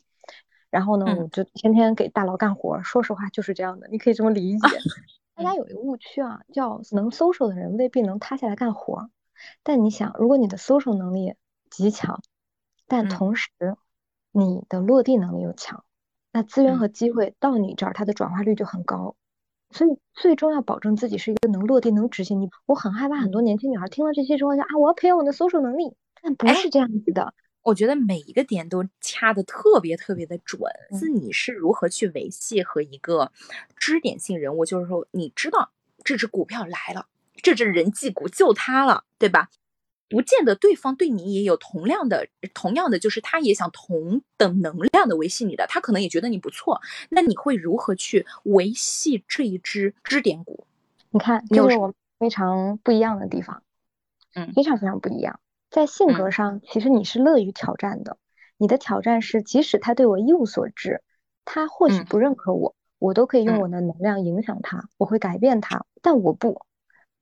然后呢，我就天天给大佬干活。说实话就是这样的，你可以这么理解。大家有一个误区啊，叫能 social 的人未必能塌下来干活。但你想，如果你的 social 能力极强，但同时你的落地能力又强，那资源和机会到你这儿，它的转化率就很高。所以最终要保证自己是一个能落地、能执行。你我很害怕很多年轻女孩听了这些之后，就啊，我要培养我的 social 能力，但不是这样子的。我觉得每一个点都掐的特别特别的准。是你是如何去维系和一个支点性人物，就是说你知道这只股票来了。这只人际股就他了，对吧？不见得对方对你也有同样的、同样的，就是他也想同等能量的维系你的，他可能也觉得你不错。那你会如何去维系这一支支点股？你看，这是我们非常不一样的地方，嗯，非常非常不一样。在性格上，其实你是乐于挑战的。你的挑战是，即使他对我一无所知，他或许不认可我，我都可以用我的能量影响他，我会改变他，但我不。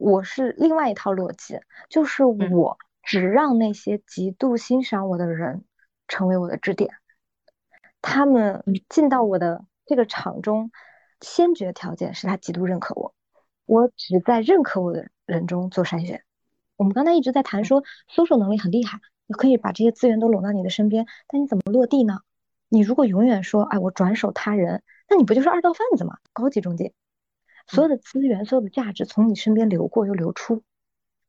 我是另外一套逻辑，就是我只让那些极度欣赏我的人成为我的支点，他们进到我的这个场中，先决条件是他极度认可我，我只在认可我的人中做筛选。我们刚才一直在谈说搜索能力很厉害，你可以把这些资源都拢到你的身边，但你怎么落地呢？你如果永远说哎我转手他人，那你不就是二道贩子吗？高级中介。所有的资源，所有的价值从你身边流过又流出，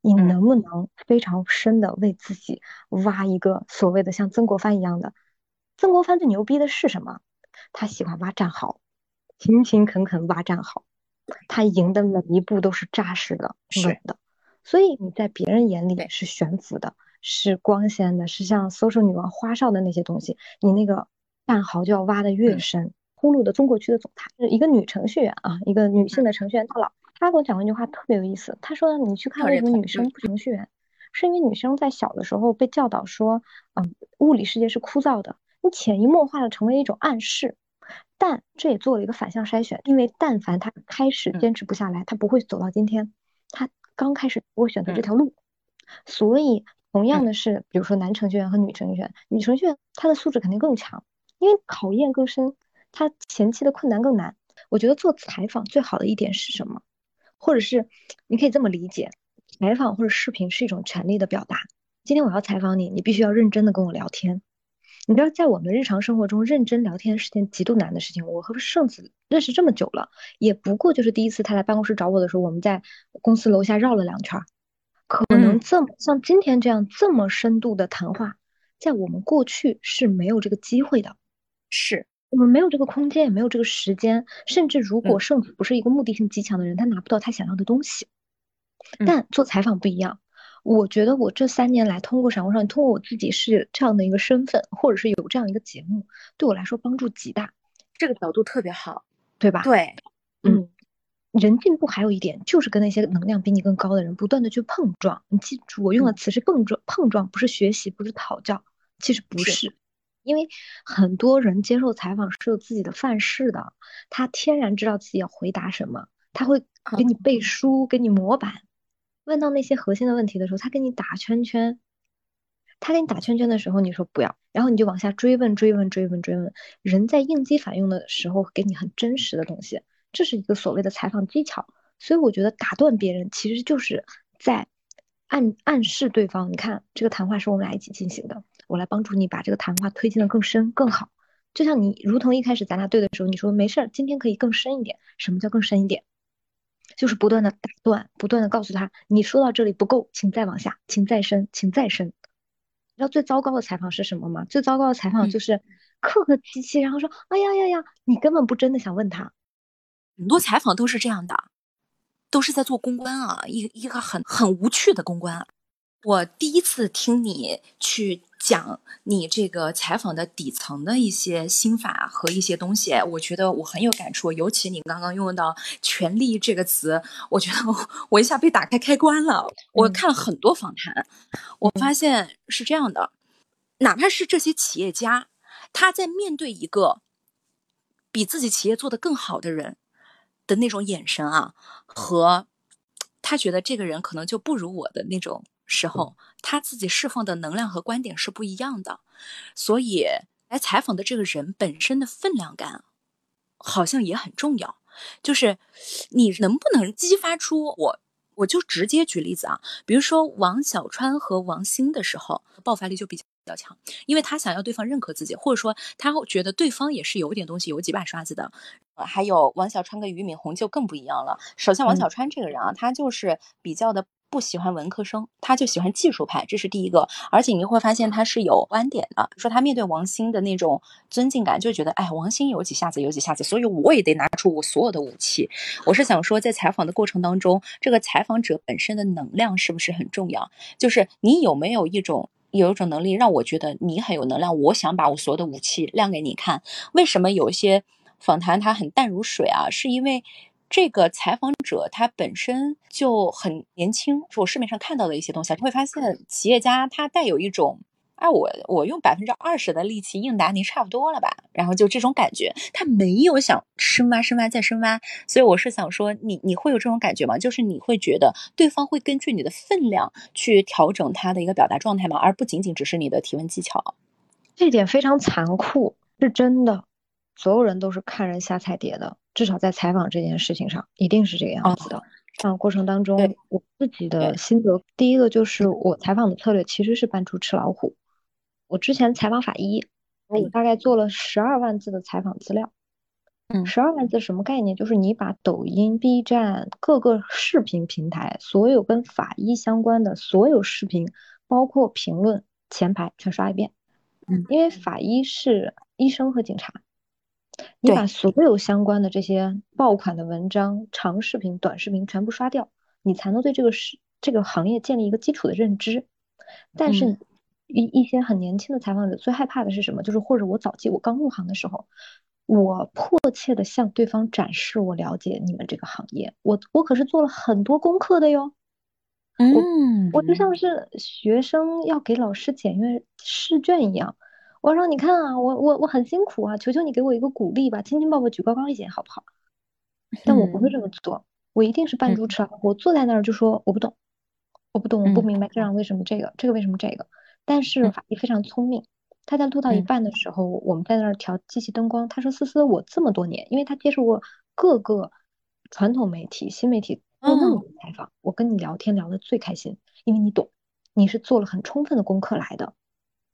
你能不能非常深的为自己挖一个所谓的像曾国藩一样的？曾国藩最牛逼的是什么？他喜欢挖战壕，勤勤恳恳挖战壕，他赢的每一步都是扎实的、稳的。所以你在别人眼里是悬浮的，是光鲜的，是像搜索女王花哨的那些东西，你那个战壕就要挖的越深。呼噜的中国区的总裁是一个女程序员啊，一个女性的程序员大佬。她跟我讲过一句话，特别有意思。她说：“你去看为什么女生不程序员，是因为女生在小的时候被教导说，嗯，物理世界是枯燥的，你潜移默化的成为一种暗示。但这也做了一个反向筛选，因为但凡她开始坚持不下来，她不会走到今天。她刚开始不会选择这条路。所以，同样的是，比如说男程序员和女程序员，女程序员她的素质肯定更强，因为考验更深。”他前期的困难更难。我觉得做采访最好的一点是什么？或者是你可以这么理解，采访或者视频是一种权利的表达。今天我要采访你，你必须要认真的跟我聊天。你知道，在我们日常生活中，认真聊天是件极度难的事情。我和圣子认识这么久了，也不过就是第一次他来办公室找我的时候，我们在公司楼下绕了两圈。可能这么像今天这样这么深度的谈话，在我们过去是没有这个机会的。是。我们没有这个空间，也没有这个时间，甚至如果圣子不是一个目的性极强的人，他拿不到他想要的东西。但做采访不一样，我觉得我这三年来通过闪光少女，通过我自己是这样的一个身份，或者是有这样一个节目，对我来说帮助极大。这个角度特别好，对吧？对，嗯，人进步还有一点就是跟那些能量比你更高的人不断的去碰撞。你记住，我用的词是碰撞，碰撞不是学习，不是讨教，其实不是。因为很多人接受采访是有自己的范式的，他天然知道自己要回答什么，他会给你背书，给你模板。问到那些核心的问题的时候，他给你打圈圈。他给你打圈圈的时候，你说不要，然后你就往下追问，追问，追问，追问。人在应激反应的时候，给你很真实的东西，这是一个所谓的采访技巧。所以我觉得打断别人其实就是在暗暗示对方，你看这个谈话是我们俩一起进行的，我来帮助你把这个谈话推进的更深更好。就像你，如同一开始咱俩对的时候，你说没事儿，今天可以更深一点。什么叫更深一点？就是不断的打断，不断的告诉他，你说到这里不够，请再往下，请再深，请再深。你知道最糟糕的采访是什么吗？最糟糕的采访就是客客气气，然后说，哎呀呀呀，你根本不真的想问他。很多采访都是这样的，都是在做公关啊，一一个很很无趣的公关。我第一次听你去讲你这个采访的底层的一些心法和一些东西，我觉得我很有感触。尤其你刚刚用到“权力”这个词，我觉得我我一下被打开开关了。我看了很多访谈，我发现是这样的，哪怕是这些企业家，他在面对一个比自己企业做得更好的人的那种眼神啊，和他觉得这个人可能就不如我的那种。时候，他自己释放的能量和观点是不一样的，所以来采访的这个人本身的分量感，好像也很重要。就是你能不能激发出我，我就直接举例子啊，比如说王小川和王兴的时候，爆发力就比较比较强，因为他想要对方认可自己，或者说他觉得对方也是有点东西，有几把刷子的。还有王小川跟俞敏洪就更不一样了。首先，王小川这个人啊，他就是比较的。不喜欢文科生，他就喜欢技术派，这是第一个。而且你会发现他是有观点的，说他面对王兴的那种尊敬感，就觉得哎，王兴有几下子，有几下子，所以我也得拿出我所有的武器。我是想说，在采访的过程当中，这个采访者本身的能量是不是很重要？就是你有没有一种有一种能力，让我觉得你很有能量，我想把我所有的武器亮给你看。为什么有一些访谈他很淡如水啊？是因为。这个采访者他本身就很年轻，是我市面上看到的一些东西，你会发现企业家他带有一种，哎，我我用百分之二十的力气应答您差不多了吧，然后就这种感觉，他没有想深挖深挖再深挖，所以我是想说，你你会有这种感觉吗？就是你会觉得对方会根据你的分量去调整他的一个表达状态吗？而不仅仅只是你的提问技巧？这点非常残酷，是真的，所有人都是看人下菜碟的。至少在采访这件事情上，一定是这个样子的。采访过程当中，我自己的心得，第一个就是我采访的策略其实是扮猪吃老虎。我之前采访法医，我大概做了十二万字的采访资料。嗯，十二万字什么概念？就是你把抖音、B 站各个视频平台所有跟法医相关的所有视频，包括评论前排全刷一遍。嗯，因为法医是医生和警察。你把所有相关的这些爆款的文章、长视频、短视频全部刷掉，你才能对这个是这个行业建立一个基础的认知。但是，一一些很年轻的采访者最害怕的是什么？就是或者我早期我刚入行的时候，我迫切的向对方展示我了解你们这个行业，我我可是做了很多功课的哟。嗯，我就像是学生要给老师检阅试卷一样。我说你看啊，我我我很辛苦啊，求求你给我一个鼓励吧，亲亲抱抱举高高一点好不好？但我不会这么做，我一定是扮猪吃老虎，我坐在那儿就说我不懂，我不懂，我不明白这样为什么这个，这个为什么这个？但是法医非常聪明，他在录到一半的时候，我们在那儿调机器灯光，他说思思，我这么多年，因为他接受过各个传统媒体、新媒体做那么多采访，我跟你聊天聊得最开心，因为你懂，你是做了很充分的功课来的。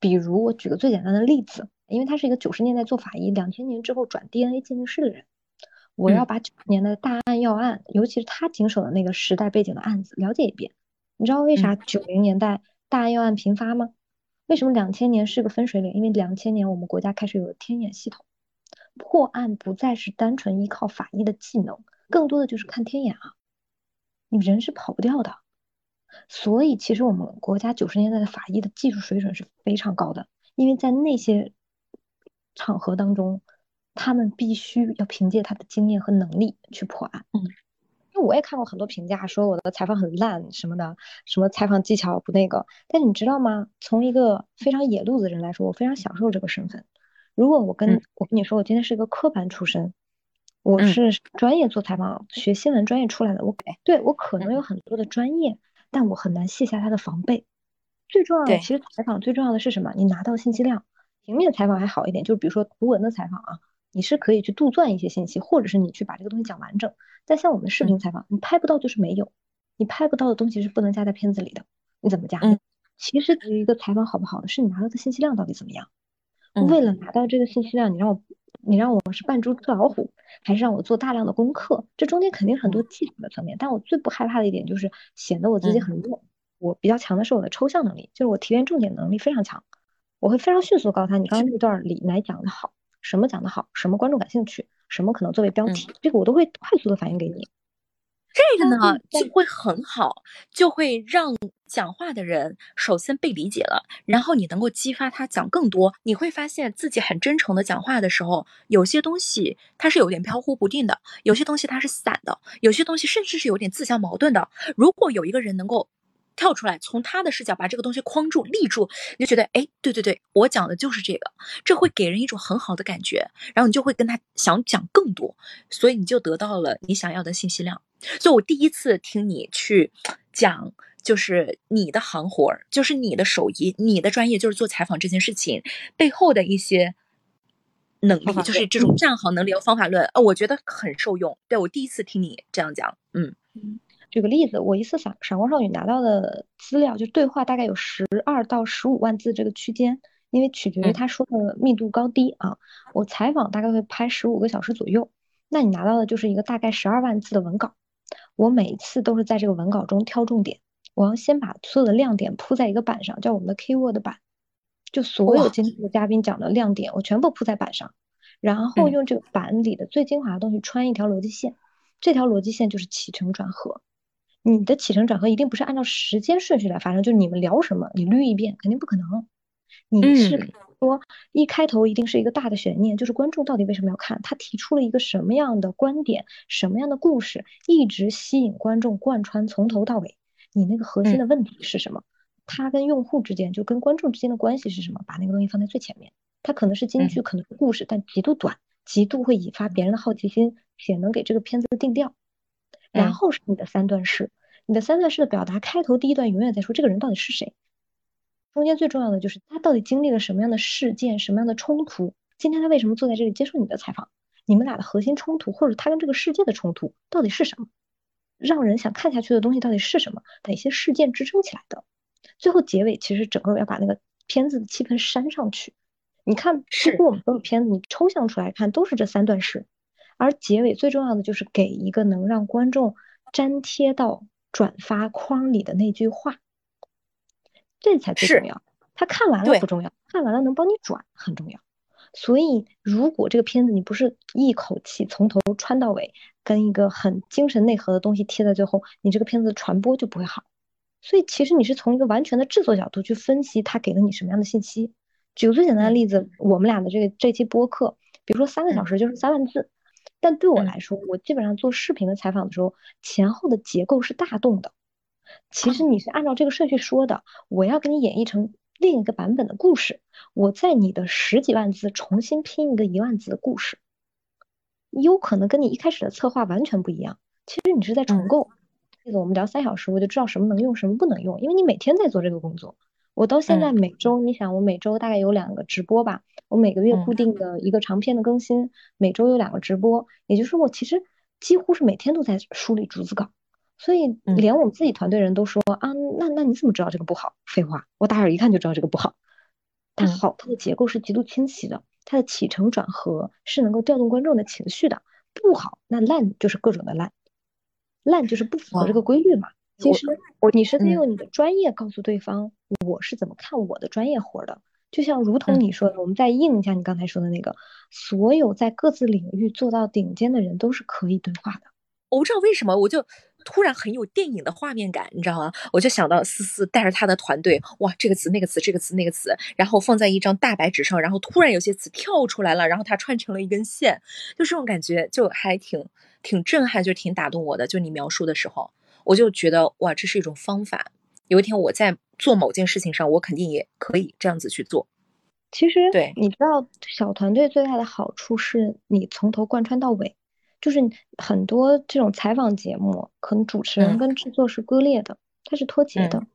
比如我举个最简单的例子，因为他是一个九十年代做法医，两千年之后转 DNA 鉴定师的人，我要把九十年的大案要案，尤其是他经手的那个时代背景的案子了解一遍。你知道为啥九零年代大案要案频发吗？为什么两千年是个分水岭？因为两千年我们国家开始有了天眼系统，破案不再是单纯依靠法医的技能，更多的就是看天眼啊，你人是跑不掉的。所以，其实我们国家九十年代的法医的技术水准是非常高的，因为在那些场合当中，他们必须要凭借他的经验和能力去破案。嗯，因为我也看过很多评价，说我的采访很烂什么的，什么采访技巧不那个。但你知道吗？从一个非常野路子的人来说，我非常享受这个身份。如果我跟我跟你说，我今天是一个科班出身，我是专业做采访、学新闻专业出来的，我对我可能有很多的专业。但我很难卸下他的防备。最重要的，其实采访最重要的是什么？你拿到信息量。平面采访还好一点，就是比如说图文的采访啊，你是可以去杜撰一些信息，或者是你去把这个东西讲完整。但像我们的视频采访，你拍不到就是没有。你拍不到的东西是不能加在片子里的，你怎么加？嗯，其实一个采访好不好的是你拿到的信息量到底怎么样。嗯为了拿到这个信息量，你让我你让我是扮猪吃老虎，还是让我做大量的功课？这中间肯定很多技术的层面，但我最不害怕的一点就是显得我自己很弱。我比较强的是我的抽象能力，就是我提炼重点能力非常强，我会非常迅速地告诉他，你刚刚那段里哪讲的好，什么讲的好，什么观众感兴趣，什么可能作为标题，这个我都会快速的反应给你。这个呢就会很好，就会让讲话的人首先被理解了，然后你能够激发他讲更多。你会发现自己很真诚的讲话的时候，有些东西它是有点飘忽不定的，有些东西它是散的，有些东西甚至是有点自相矛盾的。如果有一个人能够跳出来，从他的视角把这个东西框住、立住，你就觉得，哎，对对对，我讲的就是这个，这会给人一种很好的感觉，然后你就会跟他想讲更多，所以你就得到了你想要的信息量。所以我第一次听你去讲，就是你的行活儿，就是你的手艺，你的专业，就是做采访这件事情背后的一些能力，就是这种站行能力和方法论，呃，我觉得很受用。对我第一次听你这样讲，嗯举个例子，我一次闪闪光少女拿到的资料，就对话大概有十二到十五万字这个区间，因为取决于嗯他说的密度高低啊。我采访大概会拍十五个小时左右，那你拿到的就是一个大概十二万字的文稿。我每一次都是在这个文稿中挑重点，我要先把所有的亮点铺在一个板上，叫我们的 keyword 板，就所有今天的嘉宾讲的亮点，我全部铺在板上，然后嗯用这个板里的最精华的东西穿一条逻辑线，这条逻辑线就是起承转合。你的起承转合一定不是按照时间顺序来发生，就是你们聊什么，你捋一遍，肯定不可能。你是嗯说一开头一定是一个大的悬念，就是观众到底为什么要看，他提出了一个什么样的观点，什么样的故事，一直吸引观众贯穿从头到尾。你那个核心的问题是什么？他跟用户之间，就跟观众之间的关系是什么？把那个东西放在最前面。它可能是金句，可能是故事，但极度短，极度会引发别人的好奇心，且能给这个片子定调。然嗯。后是你的三段式，你的三段式的表达，开头第一段永远在说这个人到底是谁，中间最重要的就是他到底经历了什么样的事件，什么样的冲突，今天他为什么坐在这里接受你的采访，你们俩的核心冲突，或者他跟这个世界的冲突到底是什么，让人想看下去的东西到底是什么，哪些事件支撑起来的，最后结尾其实整个要把那个片子的气氛煽上去。你看，是几乎我们所有片子，你抽象出来看都是这三段式，而结尾最重要的就是给一个能让观众粘贴到转发框里的那句话，这才最重要。他看完了不重要，看完了能帮你转很重要。所以，如果这个片子你不是一口气从头穿到尾，跟一个很精神内核的东西贴在最后，你这个片子的传播就不会好。所以，其实你是从一个完全的制作角度去分析它给了你什么样的信息。举个最简单的嗯例子，我们俩的这个这期播客，比如说三个小嗯时就是三万字，但对我嗯来说，我基本上做视频的采访的时候，前后的结构是大动的。其实你是按照这个顺序说的，我要给你演绎成另一个版本的故事，我在你的十几万字重新拼一个一万字的故事，有可能跟你一开始的策划完全不一样。其实你是在重嗯构。这个我们聊三小时，我就知道什么能用，什么不能用，因为你每天在做这个工作。我到现在嗯每周，你想我每周大概有两个直播吧，我每个月嗯固定的一个长篇的更新，每周有两个直播，也就是说我其实几乎是每天都在梳理逐字稿。所以嗯连我们自己团队人都说啊，那那你怎么知道这个不好？废话，我打眼一看就知道这个不好。它嗯好，它的结构是极度清晰的，它的起承转合是能够调动观众的情绪的。不好，那烂就是各种的烂，烂就是不符合这个规律嘛。其实我你是在嗯用你的专业告诉对方我是怎么看我的专业活儿的。就像如嗯同你说的，我们再应一下你刚才说的那个，所有在各自领域做到顶尖的人都是可以对话的。我不知道为什么，我就突然很有电影的画面感，你知道吗？我就想到思思带着他的团队，哇，这个词那个词，这个词那个词，然后放在一张大白纸上，然后突然有些词跳出来了，然后它串成了一根线，就这种感觉就还挺挺震撼，就挺打动我的。就你描述的时候，我就觉得哇，这是一种方法。有一天我在做某件事情上，我肯定也可以这样子去做。其实对你知道小团队最大的好处是你从头贯穿到尾，就是很多这种采访节目，可能主持人嗯跟制作是割裂的，它是脱节的。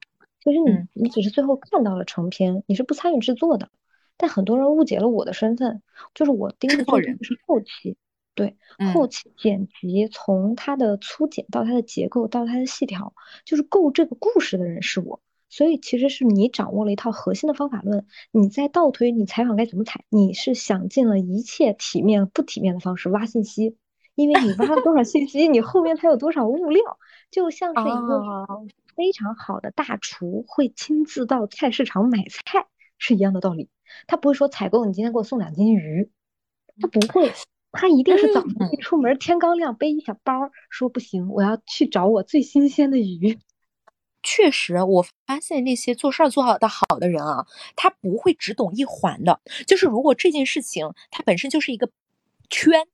其实你嗯你只是最后看到了成片，你是不参与制作的。但很多人误解了我的身份，就是我盯着做人是后期，对，后期剪辑从它的粗剪到它的结构到它的细条，就是构这个故事的人是我。所以其实是你掌握了一套核心的方法论，你在倒推你采访该怎么采，你是想尽了一切体面不体面的方式挖信息，因为你挖了多少信息，你后面才有多少物料，就像是一个非常好的大厨会亲自到菜市场买菜是一样的道理，他不会说采购你今天给我送两斤鱼，他不会，他一定是早上一出门天刚亮背一小包，说不行，我要去找我最新鲜的鱼。确实，我发现那些做事儿做好的好的人啊，他不会只懂一环的。就是如果这件事情它本身就是一个圈，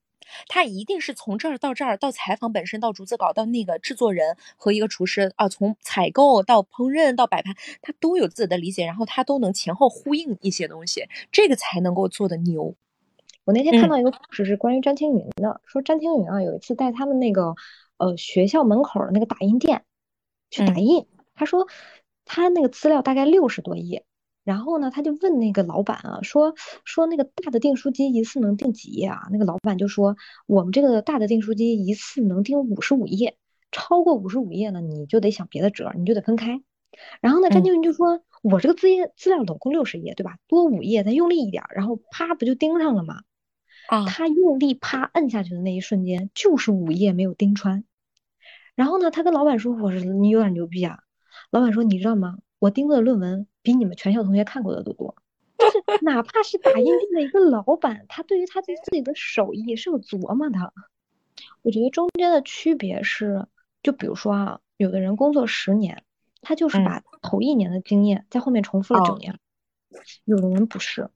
他一定是从这儿到这儿，到采访本身，到逐字稿，到那个制作人和一个厨师啊，从采购到烹饪到摆盘，他都有自己的理解，然后他都能前后呼应一些东西，这个才能够做的牛。我那天看到一个故事是关于詹青云的，说詹青云啊有一次带他们那个呃学校门口的那个打印店去打印。他说，他那个资料大概六十多页，然后呢，他就问那个老板啊，说说那个大的订书机一次能订几页啊？那个老板就说，我们这个大的订书机一次能订五十五页，超过五十五页呢，你就得想别的辙，你就得分开。然后呢，詹青云就说，我这个资页资料总共六十页，对吧？多五页，咱用力一点，然后啪不就钉上了吗？啊，他用力啪摁下去的那一瞬间，就是午夜没有钉穿。然后呢，他跟老板说，我说你有点牛逼啊。老板说：“你知道吗？我盯过的论文比你们全校同学看过的都多。就是哪怕是打印店的一个老板，他对于他自己的手艺是有琢磨的。我觉得中间的区别是，就比如说啊，有的人工作十年，他就是把头一年的经验在后面重复了九年；有的人不是，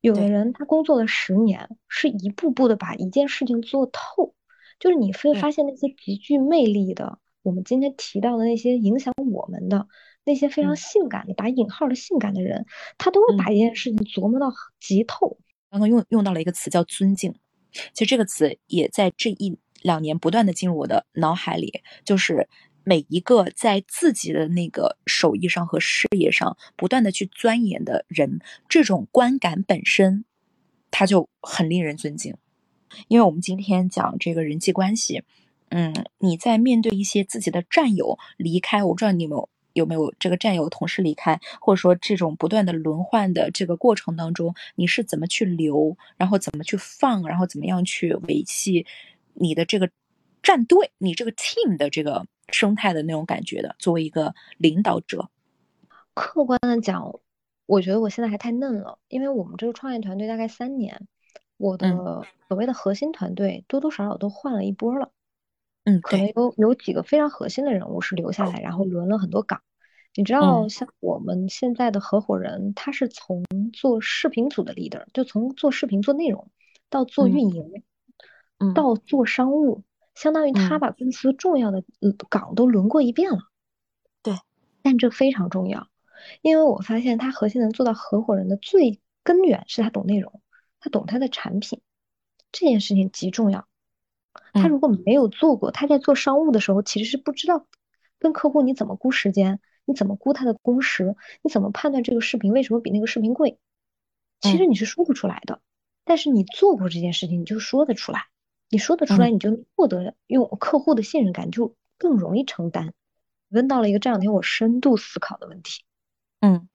有的人他工作了十年，是一步步的把一件事情做透。就是你会发现那些极具魅力的。”我们今天提到的那些影响我们的那些非常性感的打引号的性感的人，他都会把一件事情琢磨到极透。刚刚用用到了一个词叫尊敬，其实这个词也在这一两年不断的进入我的脑海里，就是每一个在自己的那个手艺上和事业上不断的去钻研的人，这种观感本身，他就很令人尊敬。因为我们今天讲这个人际关系。嗯，你在面对一些自己的战友离开，我不知道你有有没有这个战友同事离开，或者说这种不断的轮换的这个过程当中，你是怎么去留，然后怎么去放，然后怎么样去维系你的这个战队，你这个 team 的这个生态的那种感觉的？作为一个领导者，客观的讲，我觉得我现在还太嫩了，因为我们这个创业团队大概三年，我的所谓的核心团队多多少少都换了一波了。嗯，可能有有几个非常核心的人物是留下来，然后轮了很多岗。你知道，像我们现在的合伙人，他是从做视频组的 leader，就从做视频做内容，到做运营，到做商务，相当于他把公司重要的岗都轮过一遍了。对，但这非常重要，因为我发现他核心能做到合伙人的最根源是他懂内容，他懂他的产品，这件事情极重要。他如果没有做过，他在做商务的时候其实是不知道跟客户你怎么估时间，你怎么估他的工时，你怎么判断这个视频为什么比那个视频贵，其实你是说不出来的。但是你做过这件事情，你就说得出来，你说得出来，你就获得用客户的信任感，就更容易承担。问到了一个这两天我深度思考的问题，嗯，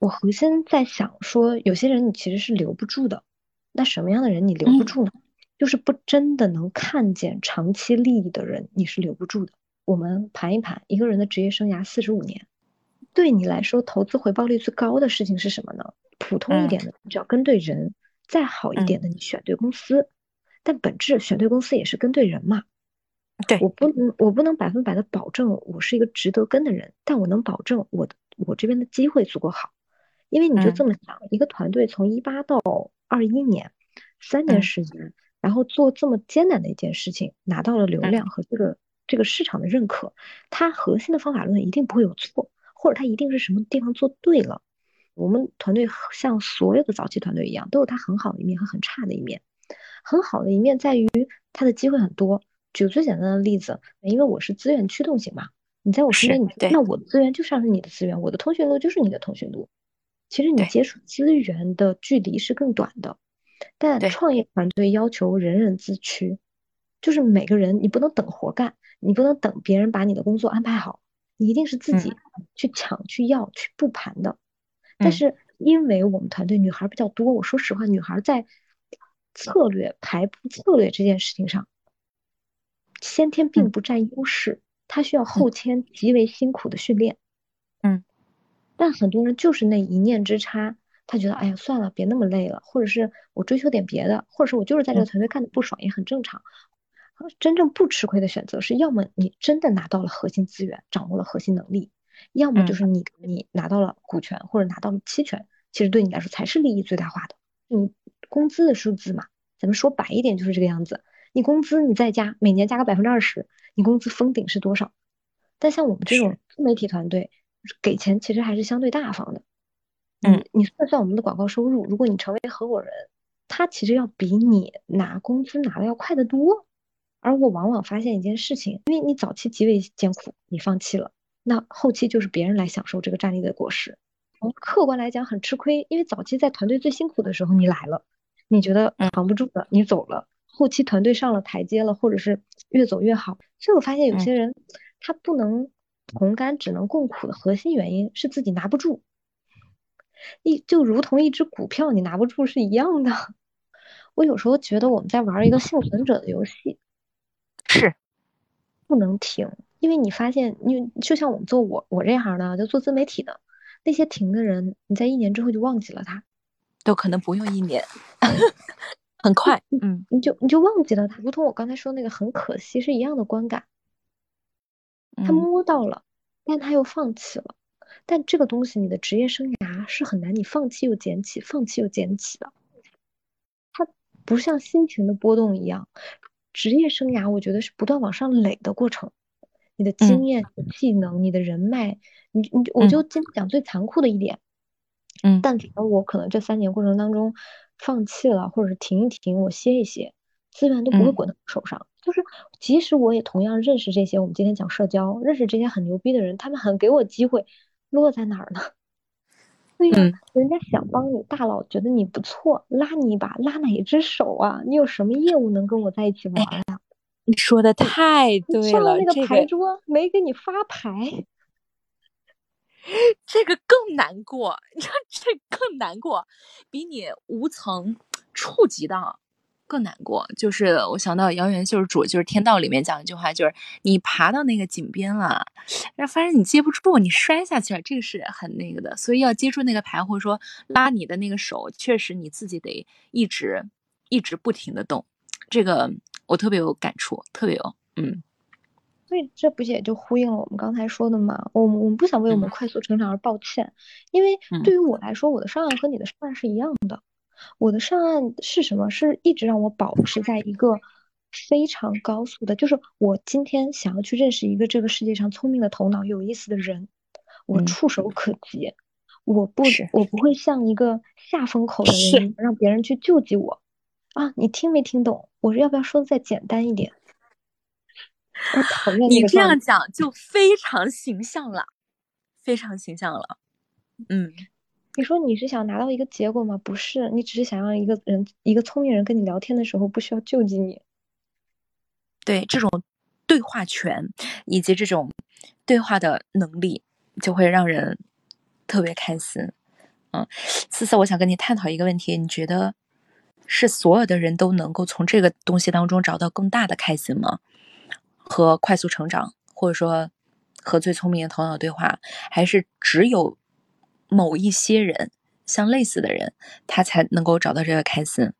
我核心在想说，有些人你其实是留不住的，那什么样的人你留不住呢？就是不真的能看见长期利益的人，你是留不住的。我们盘一盘一个人的职业生涯四十五年，对你来说投资回报率最高的事情是什么呢？普通一点的，你只要跟对人；再好一点的，你选对公司。但本质选对公司也是跟对人嘛。对我不能，我不能百分百的保证我是一个值得跟的人，但我能保证我的我这边的机会足够好。因为你就这么想，一个团队从一八到二一年，三年时间。然后做这么艰难的一件事情，拿到了流量和这个这个市场的认可，它核心的方法论一定不会有错，或者它一定是什么地方做对了。我们团队像所有的早期团队一样，都有它很好的一面和很差的一面。很好的一面在于它的机会很多。举个最简单的例子，因为我是资源驱动型嘛，你在我身边，你那我的资源就像是你的资源，我的通讯录就是你的通讯录。其实你接触资源的距离是更短的。但创业团队要求人人自驱，就是每个人你不能等活干，你不能等别人把你的工作安排好，你一定是自己去抢、去要、去布盘的。但是因为我们团队女孩比较多，我说实话，女孩在策略排布策略这件事情上，先天并不占优势，她需要后天极为辛苦的训练。嗯，但很多人就是那一念之差。他觉得，哎呀，算了，别那么累了，或者是我追求点别的，或者是我就是在这个团队干的不爽，也很正常。真正不吃亏的选择是，要么你真的拿到了核心资源，掌握了核心能力，要么就是你你拿到了股权或者拿到了期权，其实对你来说才是利益最大化的。你工资的数字嘛，咱们说白一点就是这个样子。你工资你再加，每年加个百分之二十，你工资封顶是多少？但像我们这种自媒体团队，给钱其实还是相对大方的。嗯，你算算我们的广告收入，如果你成为合伙人，他其实要比你拿工资拿的要快得多。而我往往发现一件事情，因为你早期极为艰苦，你放弃了，那后期就是别人来享受这个战力的果实。从客观来讲很吃亏，因为早期在团队最辛苦的时候你来了，你觉得扛不住了，你走了，后期团队上了台阶了，或者是越走越好。所以我发现有些人他不能同甘只能共苦的核心原因是自己拿不住。一就如同一只股票，你拿不住是一样的。我有时候觉得我们在玩一个幸存者的游戏，是不能停，因为你发现，你就像我们做我我这行的，就做自媒体的那些停的人，你在一年之后就忘记了他，都可能不用一年，很快，嗯，你就你就忘记了他，如同我刚才说那个很可惜是一样的观感。他摸到了，但他又放弃了。但这个东西，你的职业生涯是很难，你放弃又捡起，放弃又捡起的。它不像心情的波动一样，职业生涯我觉得是不断往上垒的过程。你的经验、技能、你的人脉，你你我就今讲最残酷的一点。嗯，但凡我可能这三年过程当中放弃了，或者是停一停，我歇一歇，资源都不会滚到手上。就是即使我也同样认识这些，我们今天讲社交，认识这些很牛逼的人，他们很给我机会。落在哪儿呢？对呀，人家想帮你，大佬觉得你不错，拉你一把，拉哪一只手啊？你有什么业务能跟我在一起玩啊？你说的太对了，那个牌桌没给你发牌，这个更难过，你知道这更难过，比你无层触及到。更难过，就是我想到《遥远救世主》，就是天道里面讲一句话，就是你爬到那个井边了，然后发现你接不住，你摔下去了，这个是很那个的。所以要接住那个牌，或者说拉你的那个手，确实你自己得一直一直不停的动。这个我特别有感触，特别有，嗯。所以这不也就呼应了我们刚才说的嘛？我们我们不想为我们快速成长而抱歉，因为对于我来说，我的上岸和你的上岸是一样的。我的上岸是什么？是一直让我保持在一个非常高速的，就是我今天想要去认识一个这个世界上聪明的头脑、有意思的人，我触手可及，我不我不会像一个下风口的人，让别人去救济我啊！你听没听懂？我要不要说的再简单一点？我讨厌你这样讲就非常形象了，非常形象了，嗯。你说你是想拿到一个结果吗？不是，你只是想让一个人，一个聪明人跟你聊天的时候不需要救济你。对这种对话权以及这种对话的能力，就会让人特别开心。嗯，思思，我想跟你探讨一个问题，你觉得是所有的人都能够从这个东西当中找到更大的开心吗？和快速成长，或者说和最聪明的头脑对话，还是只有？某一些人，像类似的人，他才能够找到这个开心，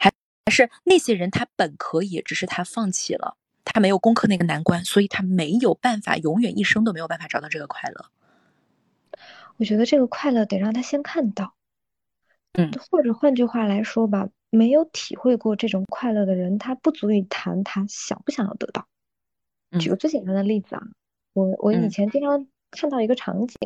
还还是那些人，他本可以，只是他放弃了，他没有攻克那个难关，所以他没有办法，永远一生都没有办法找到这个快乐。我觉得这个快乐得让他先看到，嗯，或者换句话来说吧，没有体会过这种快乐的人，他不足以谈他想不想要得到。举个最简单的例子啊，我我以前经常看到一个场景。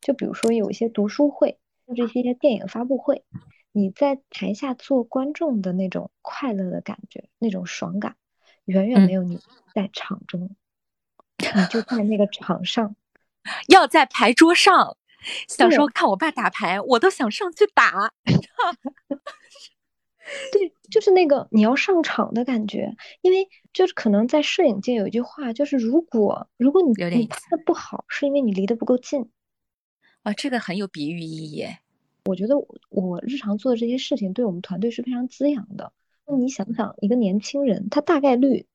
就比如说有一些读书会，甚至一些电影发布会，你在台下做观众的那种快乐的感觉，那种爽感，远远没有你在场中，你就在那个场上，要在牌桌上。小时候看我爸打牌，我都想上去打。对，就是那个你要上场的感觉，因为就是可能在摄影界有一句话，就是如果如果你你拍的不好，是因为你离得不够近。啊，这个很有比喻意义。我觉得我日常做的这些事情对我们团队是非常滋养的。那你想想，一个年轻人，他大概率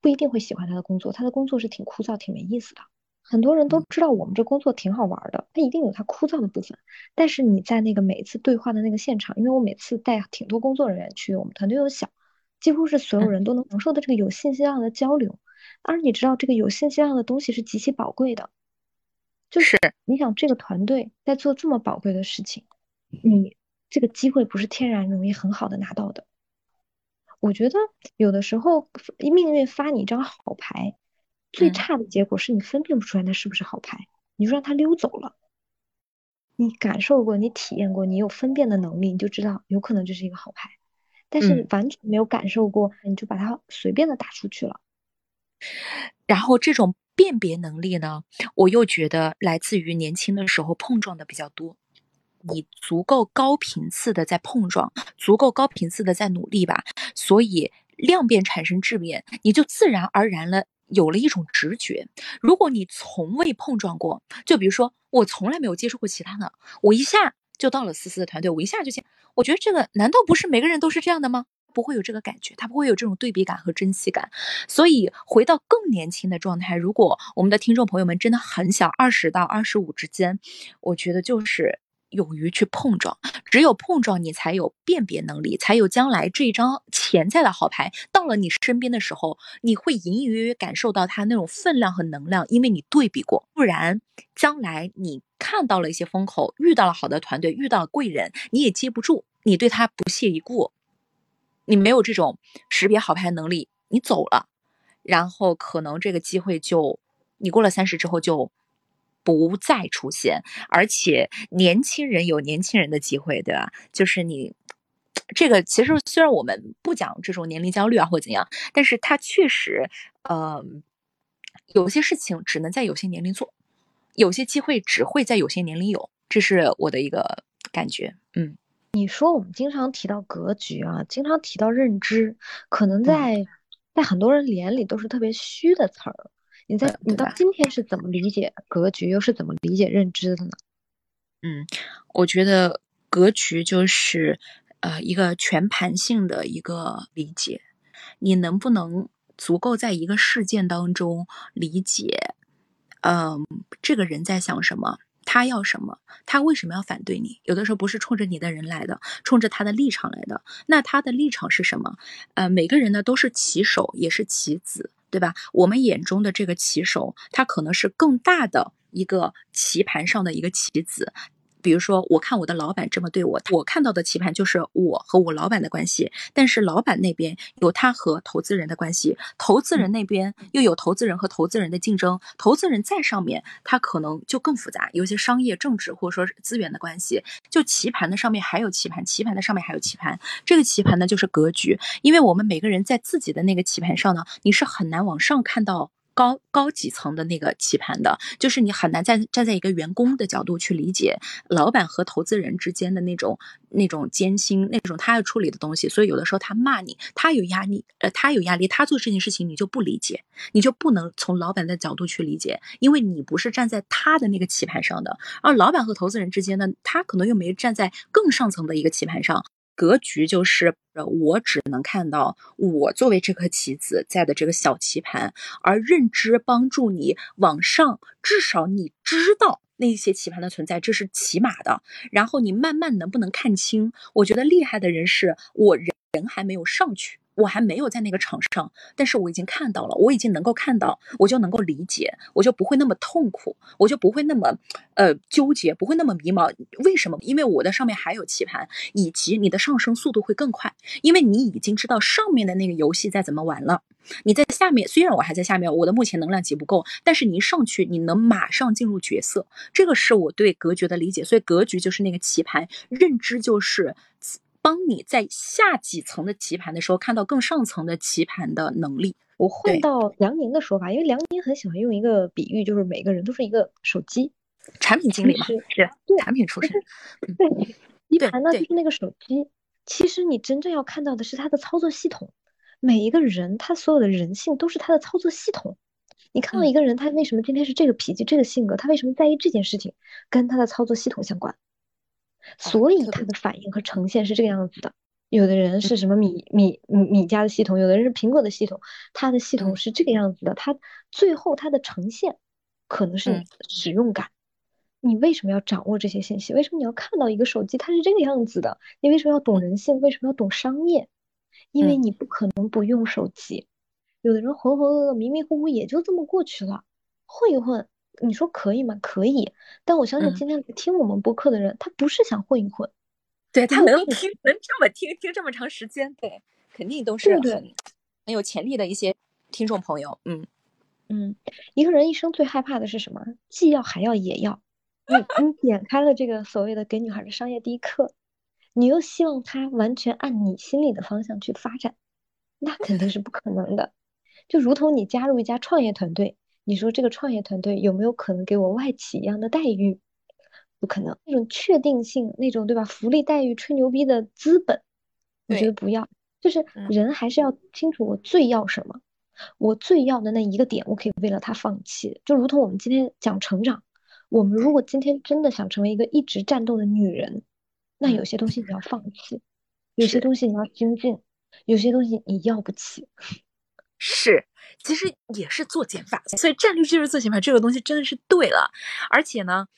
不一定会喜欢他的工作，他的工作是挺枯燥、挺没意思的。很多人都知道我们这工作挺好玩的，它一定有它枯燥的部分。但是你在那个每次对话的那个现场，因为我每次带挺多工作人员去，我们团队又小，几乎是所有人都能承受的这个有信息量的交流。而你知道，这个有信息量的东西是极其宝贵的。就是你想，这个团队在做这么宝贵的事情，你这个机会不是天然容易很好的拿到的。我觉得有的时候命运发你一张好牌，最差的结果是你分辨不出来那是不是好牌，你就让它溜走了。你感受过，你体验过，你有分辨的能力，你就知道有可能这是一个好牌。但是完全没有感受过，你就把它随便的打出去了。然后这种。辨别能力呢？我又觉得来自于年轻的时候碰撞的比较多，你足够高频次的在碰撞，足够高频次的在努力吧，所以量变产生质变，你就自然而然了有了一种直觉。如果你从未碰撞过，就比如说我从来没有接触过其他的，我一下就到了思思的团队，我一下就见，我觉得这个难道不是每个人都是这样的吗？不会有这个感觉，他不会有这种对比感和珍惜感。所以回到更年轻的状态，如果我们的听众朋友们真的很小，二十到二十五之间，我觉得就是勇于去碰撞。只有碰撞，你才有辨别能力，才有将来这一张潜在的好牌到了你身边的时候，你会隐隐约约感受到它那种分量和能量，因为你对比过。不然，将来你看到了一些风口，遇到了好的团队，遇到了贵人，你也接不住，你对他不屑一顾。你没有这种识别好牌能力，你走了，然后可能这个机会就你过了三十之后就不再出现，而且年轻人有年轻人的机会，对吧？就是你这个其实虽然我们不讲这种年龄焦虑啊或怎样，但是它确实，呃，有些事情只能在有些年龄做，有些机会只会在有些年龄有，这是我的一个感觉，嗯。你说我们经常提到格局啊，经常提到认知，可能在在很多人眼里都是特别虚的词儿。你在你到今天是怎么理解格局，又是怎么理解认知的呢？嗯，我觉得格局就是呃一个全盘性的一个理解，你能不能足够在一个事件当中理解，嗯，这个人在想什么？他要什么？他为什么要反对你？有的时候不是冲着你的人来的，冲着他的立场来的。那他的立场是什么？呃，每个人呢都是棋手，也是棋子，对吧？我们眼中的这个棋手，他可能是更大的一个棋盘上的一个棋子。比如说，我看我的老板这么对我，我看到的棋盘就是我和我老板的关系。但是老板那边有他和投资人的关系，投资人那边又有投资人和投资人的竞争，投资人在上面，他可能就更复杂，有些商业、政治或者说是资源的关系。就棋盘的上面还有棋盘，棋盘的上面还有棋盘。这个棋盘呢，就是格局。因为我们每个人在自己的那个棋盘上呢，你是很难往上看到。高高几层的那个棋盘的，就是你很难站站在一个员工的角度去理解老板和投资人之间的那种那种艰辛，那种他要处理的东西。所以有的时候他骂你，他有压力，呃，他有压力，他做这件事情你就不理解，你就不能从老板的角度去理解，因为你不是站在他的那个棋盘上的。而老板和投资人之间呢，他可能又没站在更上层的一个棋盘上。格局就是，呃我只能看到我作为这颗棋子在的这个小棋盘，而认知帮助你往上，至少你知道那些棋盘的存在，这是起码的。然后你慢慢能不能看清？我觉得厉害的人是我人人还没有上去。我还没有在那个场上，但是我已经看到了，我已经能够看到，我就能够理解，我就不会那么痛苦，我就不会那么呃纠结，不会那么迷茫。为什么？因为我的上面还有棋盘，以及你的上升速度会更快，因为你已经知道上面的那个游戏在怎么玩了。你在下面，虽然我还在下面，我的目前能量级不够，但是你一上去，你能马上进入角色。这个是我对格局的理解，所以格局就是那个棋盘，认知就是。帮你在下几层的棋盘的时候，看到更上层的棋盘的能力。我换到梁宁的说法，因为梁宁很喜欢用一个比喻，就是每个人都是一个手机，产品经理嘛，是产品出身。对，棋盘呢就是那个手机，其实你真正要看到的是它的操作系统。每一个人他所有的人性都是他的操作系统。你看到一个人，他为什么今天是这个脾气、这个性格？他为什么在意这件事情？跟他的操作系统相关。所以他的反应和呈现是这个样子的。有的人是什么米米米米家的系统，有的人是苹果的系统，它的系统是这个样子的。它最后它的呈现可能是使用感。你为什么要掌握这些信息？为什么你要看到一个手机它是这个样子的？你为什么要懂人性？为什么要懂商业？因为你不可能不用手机。有的人浑浑噩噩、迷迷糊糊也就这么过去了，混一混，你说可以吗？可以。但我相信今天听我们播客的人，他不是想混一混。对他能听能这么听听这么长时间，对，肯定都是很很有潜力的一些听众朋友。嗯嗯，一个人一生最害怕的是什么？既要还要也要。你你点开了这个所谓的给女孩的商业第一课，你又希望他完全按你心里的方向去发展，那肯定是不可能的。就如同你加入一家创业团队，你说这个创业团队有没有可能给我外企一样的待遇？不可能，那种确定性，那种对吧？福利待遇、吹牛逼的资本，我觉得不要。就是人还是要清楚我最要什么，我最要的那一个点，我可以为了他放弃。就如同我们今天讲成长，我们如果今天真的想成为一个一直战斗的女人，那有些东西你要放弃，有些东西你要精进，有些东西你要不起。是，其实也是做减法，所以战略就是做减法，这个东西真的是对了，而且呢。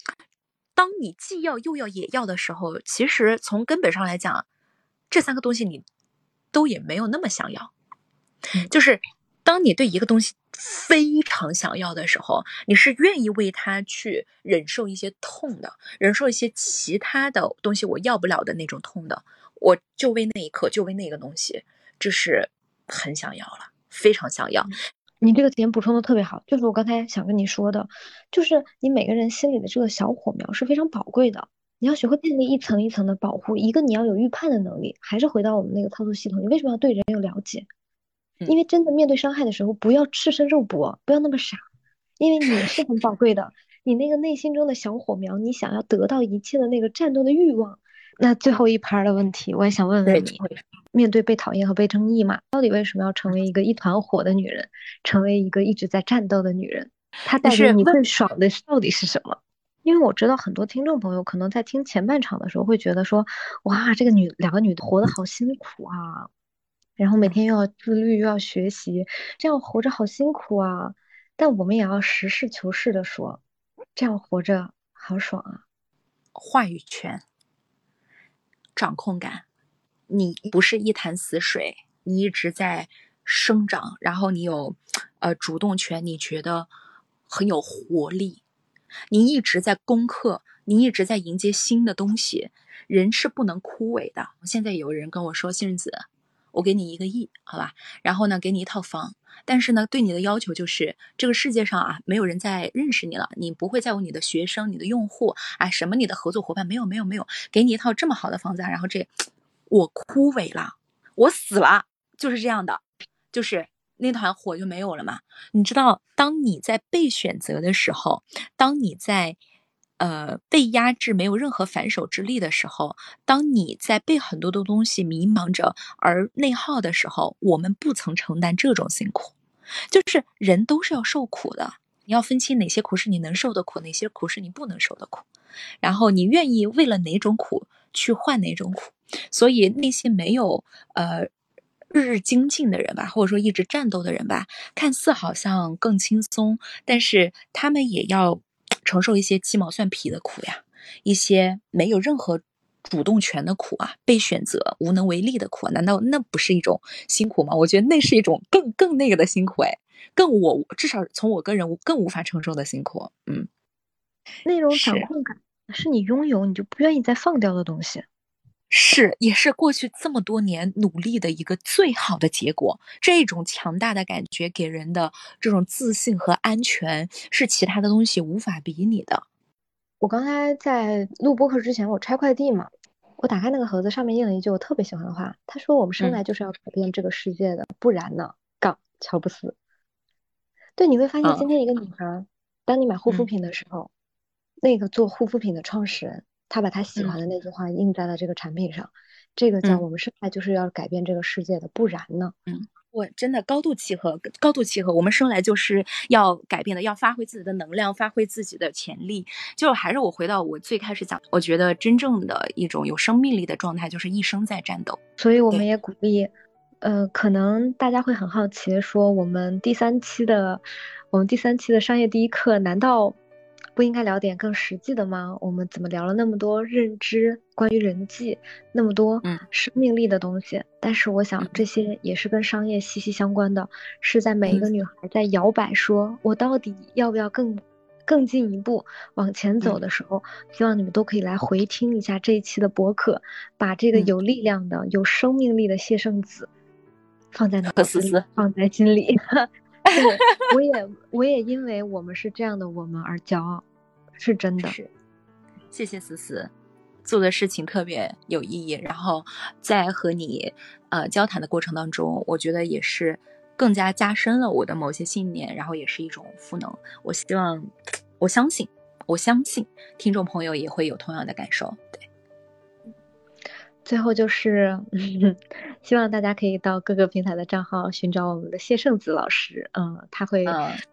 当你既要又要也要的时候，其实从根本上来讲，这三个东西你都也没有那么想要。就是当你对一个东西非常想要的时候，你是愿意为它去忍受一些痛的，忍受一些其他的东西我要不了的那种痛的。我就为那一刻，就为那个东西，这是很想要了，非常想要。你这个点补充的特别好，就是我刚才想跟你说的，就是你每个人心里的这个小火苗是非常宝贵的，你要学会建立一层一层的保护。一个你要有预判的能力，还是回到我们那个操作系统，你为什么要对人有了解？因为真的面对伤害的时候，不要赤身肉搏，不要那么傻，因为你是很宝贵的，你那个内心中的小火苗，你想要得到一切的那个战斗的欲望。那最后一盘的问题，我也想问问你。面对被讨厌和被争议嘛，到底为什么要成为一个一团火的女人，成为一个一直在战斗的女人？她带给你最爽的到底是什么？因为我知道很多听众朋友可能在听前半场的时候会觉得说，哇，这个女两个女的活得好辛苦啊，然后每天又要自律又要学习，这样活着好辛苦啊。但我们也要实事求是的说，这样活着好爽啊，话语权，掌控感。你不是一潭死水，你一直在生长，然后你有，呃，主动权，你觉得很有活力，你一直在攻克，你一直在迎接新的东西。人是不能枯萎的。现在有人跟我说：“杏子，我给你一个亿，好吧？然后呢，给你一套房，但是呢，对你的要求就是这个世界上啊，没有人再认识你了，你不会再有你的学生、你的用户，哎，什么你的合作伙伴，没有，没有，没有，给你一套这么好的房子，然后这。”我枯萎了，我死了，就是这样的，就是那团火就没有了嘛。你知道，当你在被选择的时候，当你在呃被压制、没有任何反手之力的时候，当你在被很多的东西迷茫着而内耗的时候，我们不曾承担这种辛苦。就是人都是要受苦的，你要分清哪些苦是你能受的苦，哪些苦是你不能受的苦，然后你愿意为了哪种苦去换哪种苦。所以那些没有呃日日精进的人吧，或者说一直战斗的人吧，看似好像更轻松，但是他们也要承受一些鸡毛蒜皮的苦呀，一些没有任何主动权的苦啊，被选择无能为力的苦，难道那不是一种辛苦吗？我觉得那是一种更更那个的辛苦哎，更我至少从我个人更无法承受的辛苦。嗯，那种掌控感是你拥有你就不愿意再放掉的东西。是，也是过去这么多年努力的一个最好的结果。这种强大的感觉给人的这种自信和安全，是其他的东西无法比拟的。我刚才在录播客之前，我拆快递嘛，我打开那个盒子，上面印了一句我特别喜欢的话，他说：“我们生来就是要改变这个世界的，不然呢？”杠乔布斯。对，你会发现今天一个女孩，当你买护肤品的时候，那个做护肤品的创始人。他把他喜欢的那句话印在了这个产品上，这个叫我们生来就是要改变这个世界的，不然呢？嗯，我真的高度契合，高度契合。我们生来就是要改变的，要发挥自己的能量，发挥自己的潜力。就还是我回到我最开始讲，我觉得真正的一种有生命力的状态，就是一生在战斗。所以我们也鼓励，呃，可能大家会很好奇，说我们第三期的，我们第三期的商业第一课，难道？不应该聊点更实际的吗？我们怎么聊了那么多认知、关于人际，那么多生命力的东西？但是我想这些也是跟商业息息相关的，是在每一个女孩在摇摆，说我到底要不要更更进一步往前走的时候，希望你们都可以来回听一下这一期的博客，把这个有力量的、有生命力的谢圣子放在脑 子里，放在心里。我也我也因为我们是这样的我们而骄傲。是真的，是，谢谢思思，做的事情特别有意义。然后在和你呃交谈的过程当中，我觉得也是更加加深了我的某些信念，然后也是一种赋能。我希望，我相信，我相信听众朋友也会有同样的感受。对。最后就是，希望大家可以到各个平台的账号寻找我们的谢圣子老师。嗯，他会，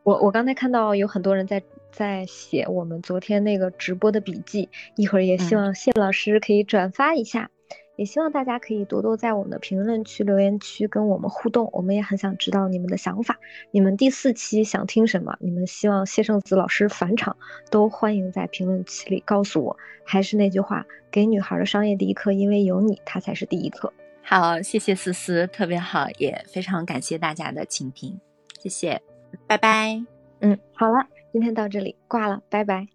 我我刚才看到有很多人在在写我们昨天那个直播的笔记，一会儿也希望谢老师可以转发一下。也希望大家可以多多在我们的评论区、留言区跟我们互动，我们也很想知道你们的想法。你们第四期想听什么？你们希望谢圣子老师返场，都欢迎在评论区里告诉我。还是那句话，给女孩的商业第一课，因为有你，它才是第一课。好，谢谢思思，特别好，也非常感谢大家的倾听，谢谢，拜拜。嗯，好了，今天到这里挂了，拜拜。